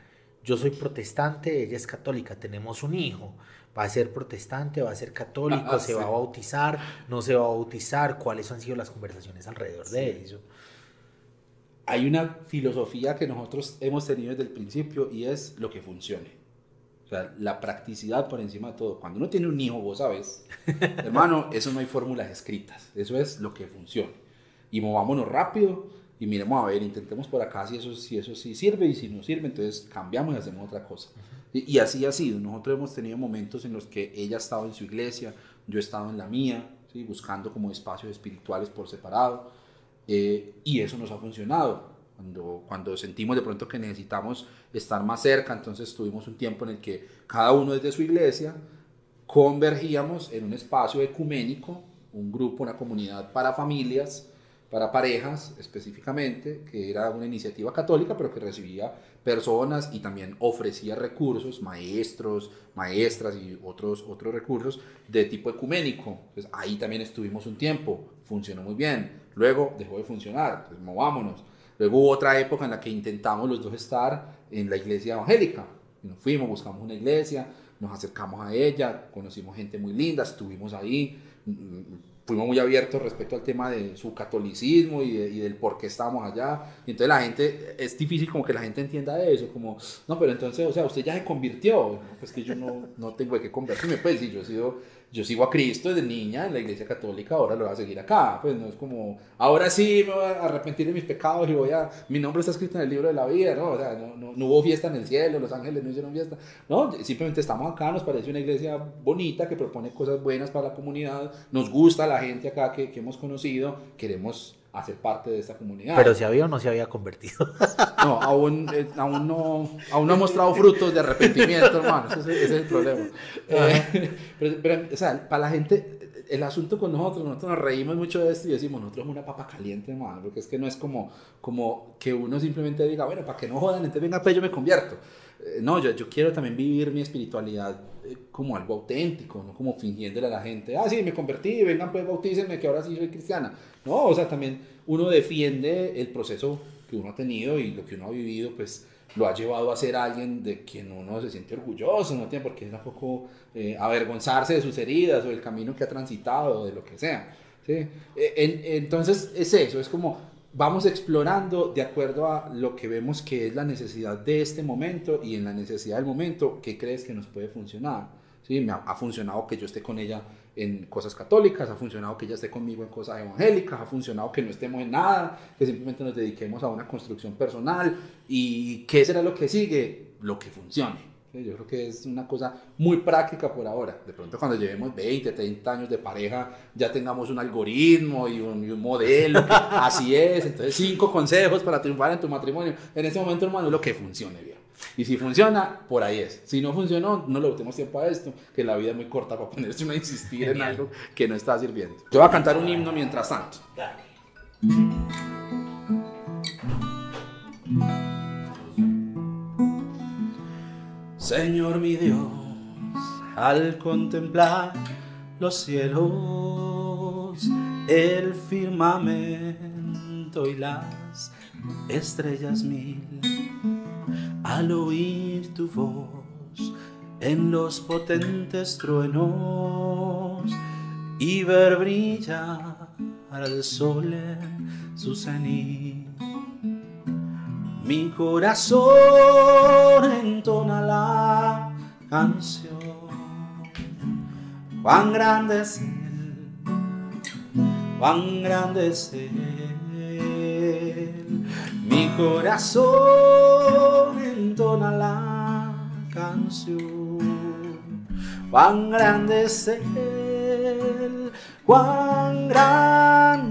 Yo soy protestante, ella es católica, tenemos un hijo. ¿Va a ser protestante? ¿Va a ser católico? Ah, ¿Se va a bautizar? ¿No se va a bautizar? ¿Cuáles han sido las conversaciones alrededor de eso? Hay una filosofía que nosotros hemos tenido desde el principio y es lo que funcione. O sea, la practicidad por encima de todo. Cuando uno tiene un hijo, vos sabes, [LAUGHS] hermano, eso no hay fórmulas escritas. Eso es lo que funcione. Y movámonos rápido y miremos a ver, intentemos por acá si eso, si eso sí sirve y si no sirve, entonces cambiamos y hacemos otra cosa. y, y, así ha sido. Nosotros hemos tenido momentos en los que ella ha estado en su iglesia, yo he estado en la mía, ¿sí? buscando como espacios espirituales por separado. Eh, y eso nos ha funcionado. Cuando, cuando sentimos de pronto que necesitamos estar más cerca, entonces tuvimos un tiempo en el que cada uno desde su iglesia convergíamos en un espacio ecuménico, un grupo, una comunidad para familias, para parejas específicamente, que era una iniciativa católica, pero que recibía personas y también ofrecía recursos, maestros, maestras y otros, otros recursos de tipo ecuménico. Entonces ahí también estuvimos un tiempo, funcionó muy bien. Luego dejó de funcionar, pues movámonos. Luego hubo otra época en la que intentamos los dos estar en la iglesia evangélica. Nos fuimos, buscamos una iglesia, nos acercamos a ella, conocimos gente muy linda, estuvimos ahí fuimos muy abiertos respecto al tema de su catolicismo y, y, del por qué estábamos allá. Y entonces la gente, es difícil como que la gente entienda eso, como, no, pero entonces, o sea, usted ya se convirtió. Pues que yo no, no tengo que convertirme, pues sí, yo he sido yo sigo a Cristo desde niña en la iglesia católica, ahora lo voy a seguir acá. Pues no es como, ahora sí me voy a arrepentir de mis pecados y voy a, mi nombre está escrito en el libro de la vida, ¿no? O sea, no, no, hubo fiesta en el cielo, los ángeles no hicieron fiesta. No, simplemente estamos acá, nos parece una iglesia bonita que propone cosas buenas para la comunidad, nos gusta la gente acá que, que hemos conocido, queremos hacer parte de esta comunidad. Pero si había o no se había convertido. [LAUGHS] No, aún, eh, aún, no, aún no ha mostrado frutos de arrepentimiento, hermano. Ese, es el problema. [LAUGHS] Eh, pero, o sea, para la gente, el asunto con nosotros, nosotros nos reímos mucho de esto y decimos, nosotros somos una papa caliente, hermano, porque es que no es como, como que uno simplemente diga, bueno, para que no jodan, entonces venga, pues yo me convierto. Eh, no, yo, yo quiero también vivir mi espiritualidad como algo auténtico, no como fingiéndole a la gente, ah, sí, me convertí, vengan pues bautícenme, que ahora sí soy cristiana. No, o sea, también uno defiende el proceso que uno ha tenido y lo que uno ha vivido, pues lo ha llevado a ser alguien de quien uno se siente orgulloso, no tiene por qué tampoco eh, avergonzarse de sus heridas o del camino que ha transitado de lo que sea. ¿sí? E, entonces es eso, es como vamos explorando de acuerdo a lo que vemos que es la necesidad de este momento y en la necesidad del momento, ¿qué crees que nos puede funcionar? ¿Sí? Me ha funcionado que yo esté con ella en cosas católicas, ha funcionado que ella esté conmigo en cosas evangélicas, ha funcionado que no estemos en nada, que simplemente nos dediquemos a una construcción personal. ¿Y qué será lo que sigue? Lo que funcione. Yo creo que es una cosa muy práctica por ahora. De pronto cuando llevemos 20, 30 años de pareja, ya tengamos un algoritmo y un, y un modelo. [LAUGHS] así es. Entonces, cinco consejos para triunfar en tu matrimonio. En ese momento, hermano, lo que funcione bien. Y si funciona, por ahí es. Si no funcionó, no le botemos tiempo a esto, que la vida es muy corta para ponerse a insistir en algo que no está sirviendo. Yo voy a cantar un himno mientras tanto. Señor mi Dios, al contemplar los cielos, el firmamento y las estrellas mil, al oír tu voz en los potentes truenos y ver brillar al sol su cenit. Mi corazón entona la canción. Cuán grande es Él, cuán grande es Él. Mi corazón entona la canción. Cuán grande es Él, cuán grande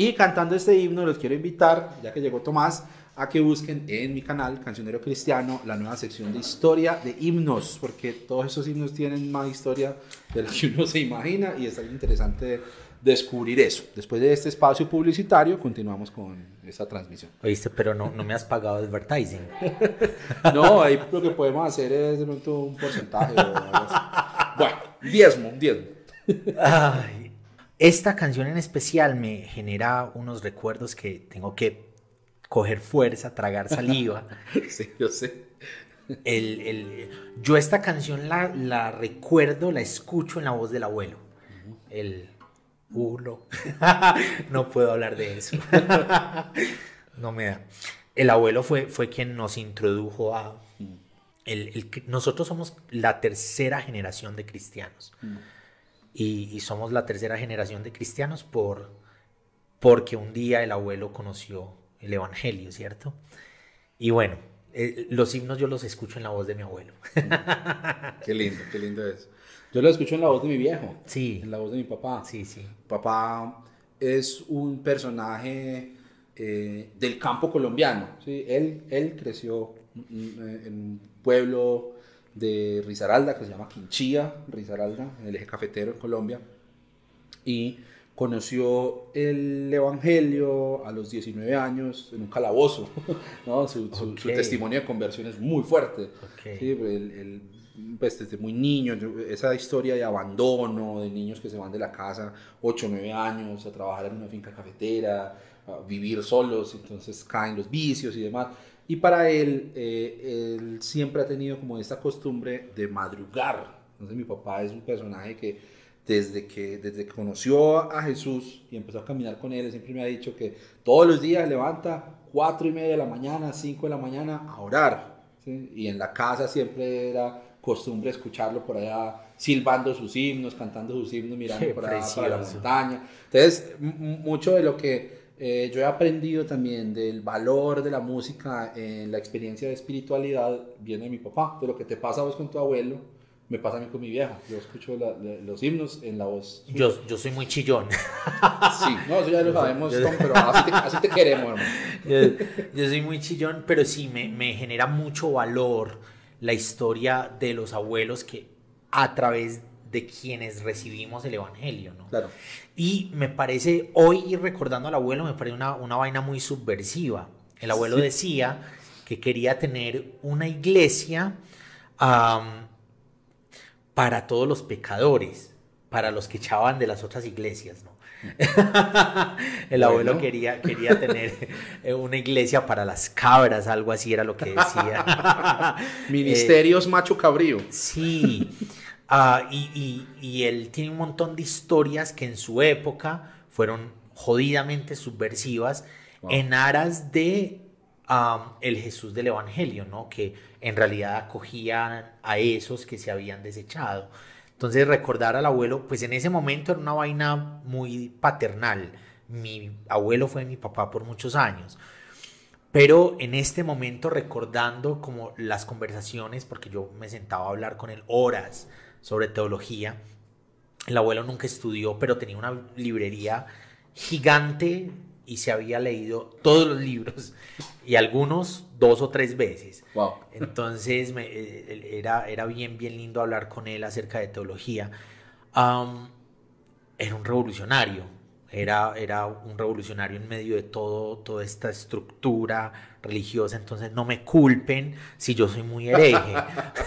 Y cantando este himno los quiero invitar, ya que llegó Tomás, a que busquen en mi canal, Cancionero Cristiano, la nueva sección de historia de himnos, porque todos esos himnos tienen más historia de lo que uno se imagina y es algo interesante descubrir eso. Después de este espacio publicitario, continuamos con esta transmisión. Oíste, pero no, no me has pagado advertising. [LAUGHS] no, ahí lo que podemos hacer es de pronto un porcentaje. bueno, diezmo, diezmo. Ay, esta canción en especial me genera unos recuerdos que tengo que coger fuerza, tragar [LAUGHS] saliva. sí, yo sé. El, el, yo esta canción la, la, recuerdo, la escucho en la voz del abuelo. El uno. [LAUGHS] no puedo hablar de eso. [LAUGHS] no me da. El abuelo fue, fue quien nos introdujo a... El, nosotros somos la tercera generación de cristianos. Y, y, somos la tercera generación de cristianos por, porque un día el abuelo conoció el Evangelio, ¿cierto? Y bueno, eh, los himnos yo los escucho en la voz de mi abuelo. [LAUGHS] qué lindo, qué lindo es. Yo lo escucho en la voz de mi viejo. Sí. En la voz de mi papá. Sí, sí. Papá es un personaje eh, del campo colombiano. ¿sí? Él, él creció en un pueblo de Risaralda, que se llama Quinchía, Risaralda, en el eje cafetero en Colombia. Y conoció el Evangelio a los 19 años en un calabozo. [LAUGHS] ¿no? Su, su- su Ok. testimonio de conversión es muy fuerte. Ok. Sí, el- el- pues desde muy niño, esa historia de abandono, de niños que se van de la casa 8 o 9 años a trabajar en una finca cafetera, a vivir solos, entonces caen los vicios y demás. Y para él, eh, él siempre ha tenido como esta costumbre de madrugar. Entonces mi papá es un personaje que desde que, desde que conoció a Jesús y empezó a caminar con él, siempre me ha dicho que todos los días levanta cuatro y media de la mañana, 5 de la mañana a orar. ¿sí? Y en la casa siempre era costumbre escucharlo por allá silbando sus himnos, cantando sus himnos, mirando Qué por allá para la montaña. Entonces, mucho de lo que eh, yo he aprendido también del valor de la música en la experiencia de espiritualidad viene de mi papá. De lo que te pasa a vos con tu abuelo, me pasa a mí con mi vieja. Yo escucho la- la- los himnos en la voz. Yo, yo soy muy chillón. [LAUGHS] Sí, no, eso ya lo sabemos, Tom, pero así te, así te queremos, hermano. yo, yo soy muy chillón, pero sí me, me genera mucho valor la historia de los abuelos que a través de quienes recibimos el evangelio, ¿no? Claro. Y me parece, hoy recordando al abuelo, me parece una, una vaina muy subversiva. El abuelo Sí. decía que quería tener una iglesia para todos los pecadores, para los que echaban de las otras iglesias, ¿no? [LAUGHS] El abuelo Bueno. quería, quería tener eh, una iglesia para las cabras, algo así era lo que decía. [LAUGHS] Ministerios macho cabrío. Sí, Ah, y, y- y él tiene un montón de historias que en su época fueron jodidamente subversivas Wow. en aras de am, el Jesús del Evangelio, ¿no? Que en realidad acogían a esos que se habían desechado. Entonces recordar al abuelo, pues en ese momento era una vaina muy paternal. Mi abuelo fue mi papá por muchos años. Pero en este momento recordando como las conversaciones, porque yo me sentaba a hablar con él horas sobre teología, el abuelo nunca estudió, pero tenía una librería gigante y se había leído todos los libros [LAUGHS] y algunos dos o tres veces. Wow. Entonces me- eh, era, era bien, bien lindo hablar con él acerca de teología. Era un revolucionario, era, era un revolucionario en medio de todo, toda esta estructura religiosa, entonces no me culpen si yo soy muy hereje.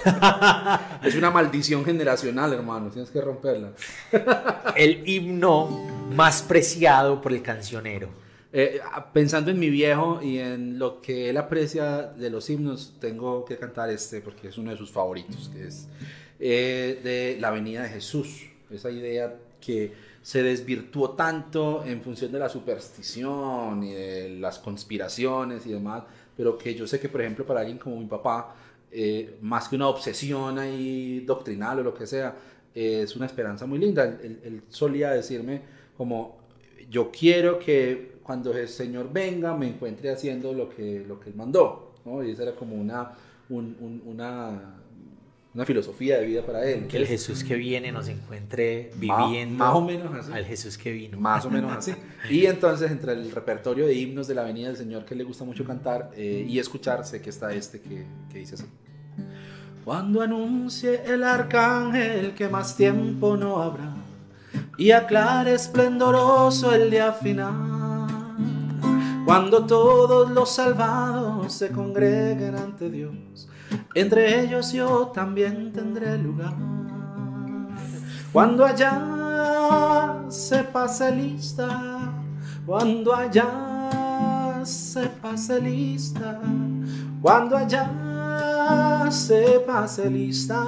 [LAUGHS] Es una maldición generacional, hermano. Tienes que romperla. [LAUGHS] El himno más preciado por el cancionero. Eh, pensando en mi viejo y en lo que él aprecia de los himnos, tengo que cantar este porque es uno de sus favoritos, que es eh, de la venida de Jesús. Esa idea que se desvirtuó tanto en función de la superstición y de las conspiraciones y demás, pero que yo sé que, por ejemplo, para alguien como mi papá, eh, más que una obsesión ahí doctrinal o lo que sea, es una esperanza muy linda. Él, solía decirme como, yo quiero que cuando el Señor venga me encuentre haciendo lo que, lo que Él mandó, ¿no? Y esa era como una, un- un- una, una filosofía de vida para Él. Que el Jesús que viene nos encuentre viviendo más o menos así. al Jesús que vino. Más o menos así. Y [LAUGHS] entonces, entre el repertorio de himnos de la Avenida del Señor que le gusta mucho cantar eh, y escuchar, sé que está este que, que dice así. Cuando anuncie el arcángel que más tiempo no habrá y aclare esplendoroso el día final. Cuando todos los salvados se congreguen ante Dios, entre ellos yo también tendré lugar. Cuando allá se pase lista, cuando allá se pase lista, cuando allá se pase lista,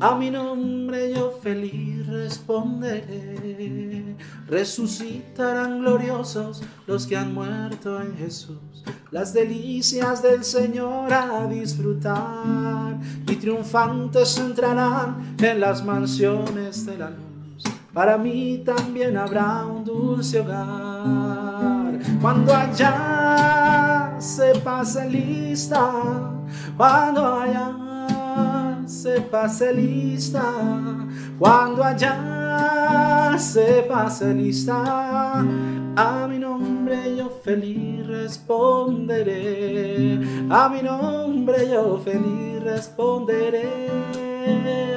a mi nombre yo feliz responderé. Resucitarán gloriosos los que han muerto en Jesús, las delicias del Señor a disfrutar y triunfantes entrarán en las mansiones de la luz. Para mí también habrá un dulce hogar cuando allá se pase lista, cuando allá se pase lista, cuando allá se pase lista, a mi nombre yo feliz responderé. A mi nombre yo feliz responderé.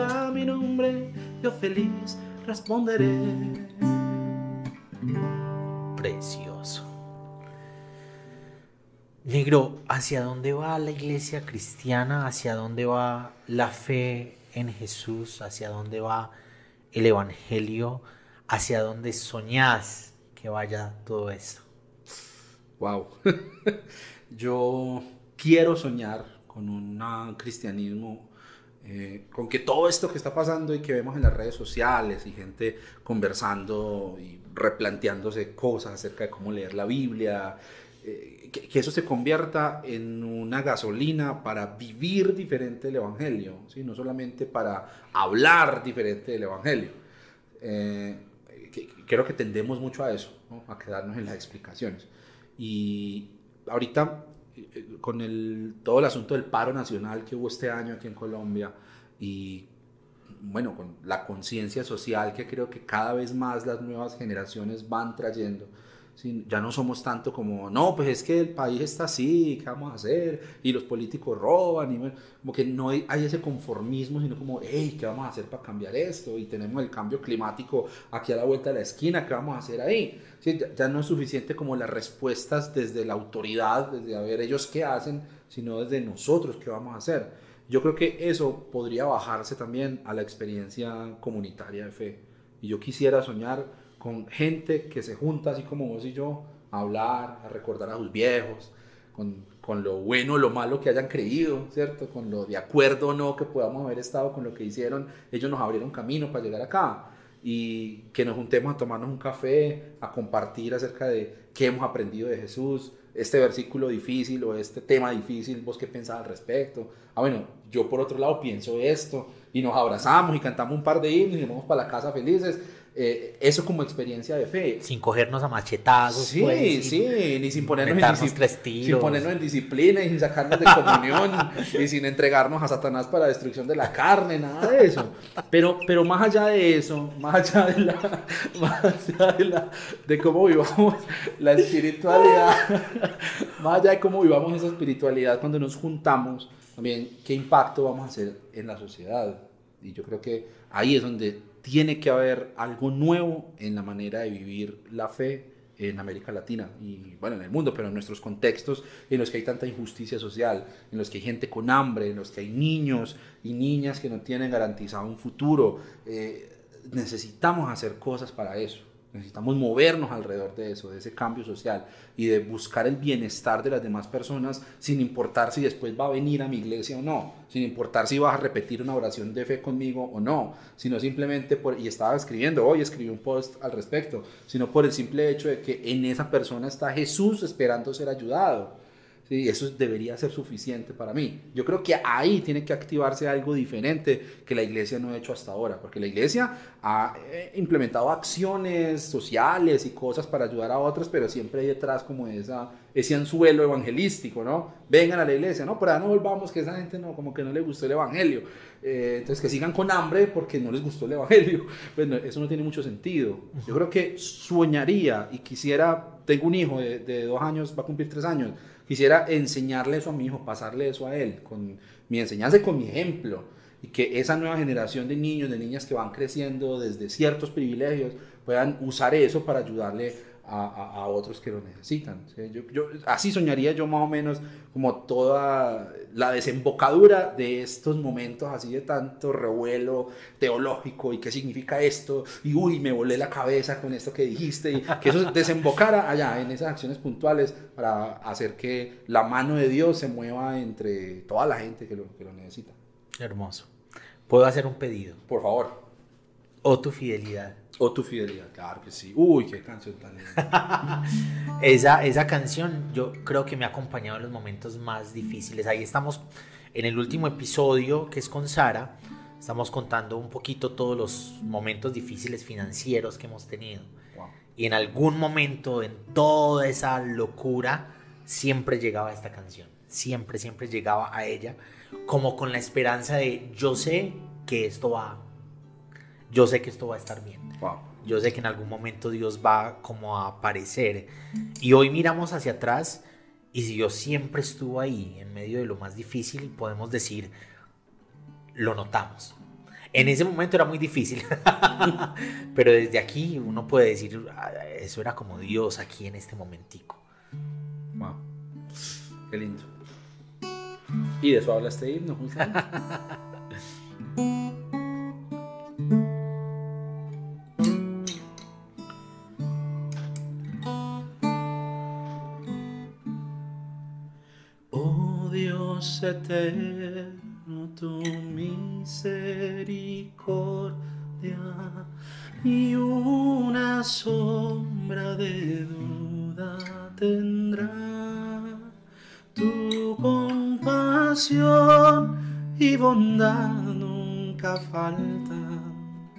A mi nombre yo feliz responderé. Precioso. Negro, ¿hacia dónde va la iglesia cristiana? ¿Hacia dónde va la fe en Jesús? ¿Hacia dónde va el Evangelio? ¿Hacia dónde soñás que vaya todo esto? Wow. [LAUGHS] Yo quiero soñar con un cristianismo, eh, con que todo esto que está pasando y que vemos en las redes sociales y gente conversando y replanteándose cosas acerca de cómo leer la Biblia, eh, que, eso se convierta en una gasolina para vivir diferente el Evangelio, ¿sí? no solamente para hablar diferente del Evangelio. Eh, creo que tendemos mucho a eso, a quedarnos en las explicaciones. Y ahorita, eh, con todo el asunto del paro nacional que hubo este año aquí en Colombia y bueno, con la conciencia social que creo que cada vez más las nuevas generaciones van trayendo, ya no somos tanto como, no, pues es que el país está así, ¿qué vamos a hacer? Y los políticos roban, y como que no hay, ese conformismo, sino como, hey, ¿qué vamos a hacer para cambiar esto? Y tenemos el cambio climático aquí a la vuelta de la esquina, ¿qué vamos a hacer ahí? ya, no es suficiente como las respuestas desde la autoridad, desde a ver ellos qué hacen, sino desde nosotros qué vamos a hacer. Yo creo que eso podría bajarse también a la experiencia comunitaria de fe. Y yo quisiera soñar con gente que se junta, así como vos y yo, a hablar, a recordar a sus viejos, con, con lo bueno o lo malo que hayan creído, ¿cierto? Con lo de acuerdo o no que podamos haber estado con lo que hicieron. Ellos nos abrieron camino para llegar acá. Y que nos juntemos a tomarnos un café, a compartir acerca de qué hemos aprendido de Jesús, este versículo difícil o este tema difícil, vos qué pensás al respecto. Ah, bueno, yo por otro lado pienso esto, y nos abrazamos y cantamos un par de himnos y vamos para la casa felices. Eh, eso como experiencia de fe. Sin cogernos a machetazos. Sí, pues, sí, ni sin ponernos, en, sin ponernos en disciplina y sin sacarnos de [LAUGHS] comunión y sin entregarnos a Satanás para la destrucción de la carne, nada de eso. Pero, pero más allá de eso, más allá de la, [LAUGHS] más allá de, la, de cómo vivamos la espiritualidad, [LAUGHS] más allá de cómo vivamos esa espiritualidad cuando nos juntamos, también qué impacto vamos a hacer en la sociedad. Y yo creo que ahí es donde tiene que haber algo nuevo en la manera de vivir la fe en América Latina y bueno, en el mundo, pero en nuestros contextos en los que hay tanta injusticia social, en los que hay gente con hambre, en los que hay niños y niñas que no tienen garantizado un futuro. Eh, necesitamos hacer cosas para eso. Necesitamos movernos alrededor de eso, de ese cambio social y de buscar el bienestar de las demás personas sin importar si después va a venir a mi iglesia o no, sin importar si vas a repetir una oración de fe conmigo o no, sino simplemente por, y estaba escribiendo hoy, escribí un post al respecto, sino por el simple hecho de que en esa persona está Jesús esperando ser ayudado. Y eso debería ser suficiente para mí. Yo creo que ahí tiene que activarse algo diferente que la iglesia no ha hecho hasta ahora, porque la iglesia ha eh, implementado acciones sociales y cosas para ayudar a otros, pero siempre hay detrás como esa, ese anzuelo evangelístico, ¿no? Vengan a la iglesia, no, pero no volvamos, que esa gente no, como que no le gustó el evangelio. Eh, entonces que sigan con hambre porque no les gustó el evangelio. [LAUGHS] Bueno, eso no tiene mucho sentido. Yo creo que soñaría y quisiera, tengo un hijo de, de dos años, va a cumplir tres años, quisiera enseñarle eso a mi hijo, pasarle eso a él, con mi enseñanza y con mi ejemplo. Y que esa nueva generación de niños, de niñas que van creciendo desde ciertos privilegios, puedan usar eso para ayudarle a, otros que lo necesitan. Yo, así soñaría yo más o menos como toda la desembocadura de estos momentos así de tanto revuelo teológico y qué significa esto y uy, me volé la cabeza con esto que dijiste y que eso [LAUGHS] desembocara allá en esas acciones puntuales para hacer que la mano de Dios se mueva entre toda la gente que lo, que lo necesita. Hermoso. ¿Puedo hacer un pedido? Por favor. O tu fidelidad. O tu fidelidad, claro que sí. Uy, qué canción tan linda. [LAUGHS] esa, esa canción yo creo que me ha acompañado en los momentos más difíciles. Ahí estamos en el último episodio que es con Sara. Estamos contando un poquito todos los momentos difíciles financieros que hemos tenido. Y en algún momento, en toda esa locura, siempre llegaba esta canción. Siempre, siempre llegaba a ella. Como con la esperanza de yo sé que esto va yo sé que esto va a estar bien. Yo sé que en algún momento Dios va como a aparecer. Y hoy miramos hacia atrás y si Dios siempre estuvo ahí en medio de lo más difícil, podemos decir, lo notamos. En ese momento era muy difícil, [LAUGHS] pero desde aquí uno puede decir, "Ah, eso era como Dios aquí en este momentico. Wow. Qué lindo. Y de eso habla este himno, justamente. [LAUGHS] Eterno, tu misericordia y una sombra de duda tendrá tu compasión y bondad nunca faltan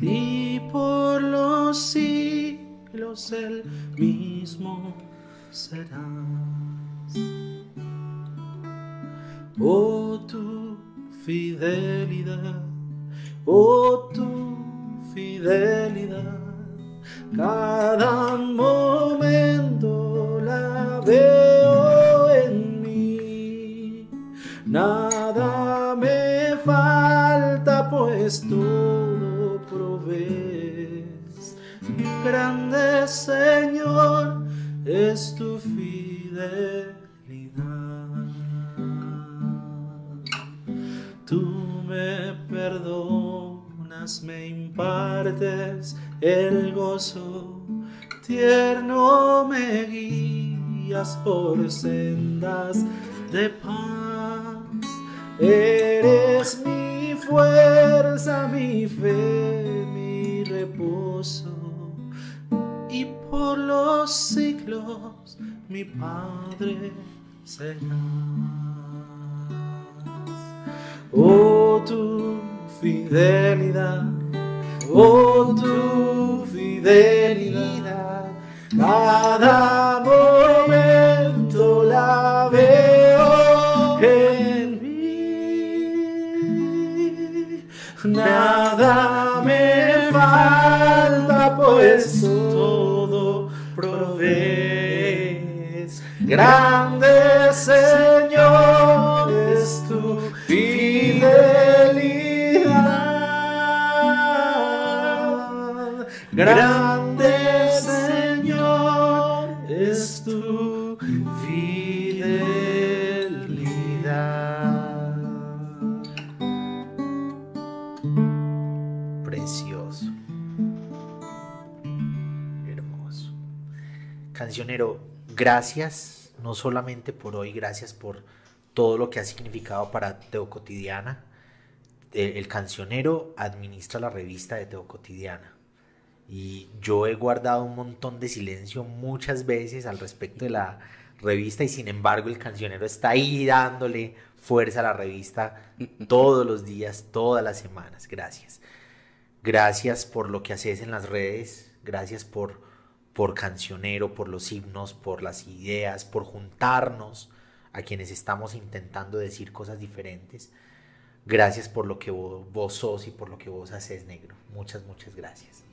y por los siglos el mismo serás. Oh tu fidelidad, oh tu fidelidad, cada momento la veo en mí. Nada me falta, pues todo provees. Grande Señor es tu fidelidad. Me impartes el gozo, tierno me guías por sendas de paz. Eres mi fuerza, mi fe, mi reposo, y por los siglos mi Padre serás. Oh tu fidelidad, oh tu fidelidad, cada momento la veo en mí. Nada me falta, pues todo provees. Grande Señor Grande Señor es tu fidelidad. Precioso. Hermoso. Cancionero, gracias, no solamente por hoy, gracias por todo lo que ha significado para Teo Cotidiana. El, cancionero administra la revista de Teo Cotidiana. Y yo he guardado un montón de silencio muchas veces al respecto de la revista y sin embargo el cancionero está ahí dándole fuerza a la revista todos los días, todas las semanas. Gracias. Gracias por lo que haces en las redes. Gracias por, por cancionero, por los himnos, por las ideas, por juntarnos a quienes estamos intentando decir cosas diferentes. Gracias por lo que vos, vos sos y por lo que vos haces, negro. Muchas, muchas gracias.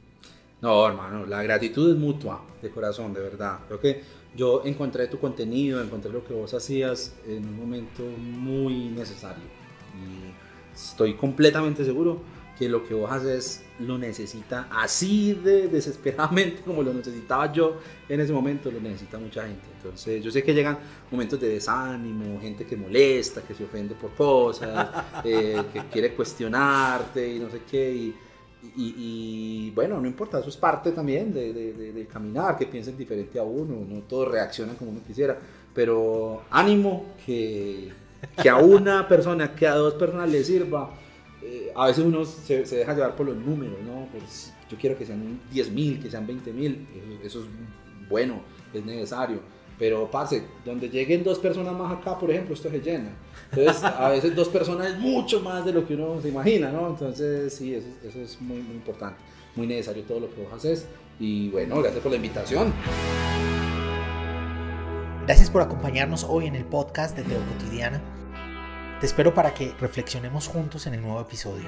No, hermano, la gratitud es mutua, de corazón, de verdad. Creo que yo encontré tu contenido, encontré lo que vos hacías en un momento muy necesario. Y estoy completamente seguro que lo que vos haces lo necesita así de desesperadamente [LAUGHS] como lo necesitaba yo en ese momento, lo necesita mucha gente. Entonces, yo sé que llegan momentos de desánimo, gente que molesta, que se ofende por cosas, [LAUGHS] eh, que quiere cuestionarte y no sé qué. Y, y, bueno, no importa, eso es parte también de, caminar, que piensen diferente a uno, no todos reaccionan como uno quisiera, pero ánimo que, que a una persona, que a dos personas les sirva. Eh, a veces uno se, se, deja llevar por los números, ¿no? Yo quiero que sean 10 mil, que sean 20 mil, eso, eso, es bueno, es necesario. Pero, parce, donde lleguen dos personas más acá, por ejemplo, esto se llena. Entonces, a veces dos personas es mucho más de lo que uno se imagina, ¿no? Entonces, sí, eso, es muy, muy importante, muy necesario todo lo que vos haces. Y bueno, gracias por la invitación. Gracias por acompañarnos hoy en el podcast de Teo Cotidiana. Te espero para que reflexionemos juntos en el nuevo episodio.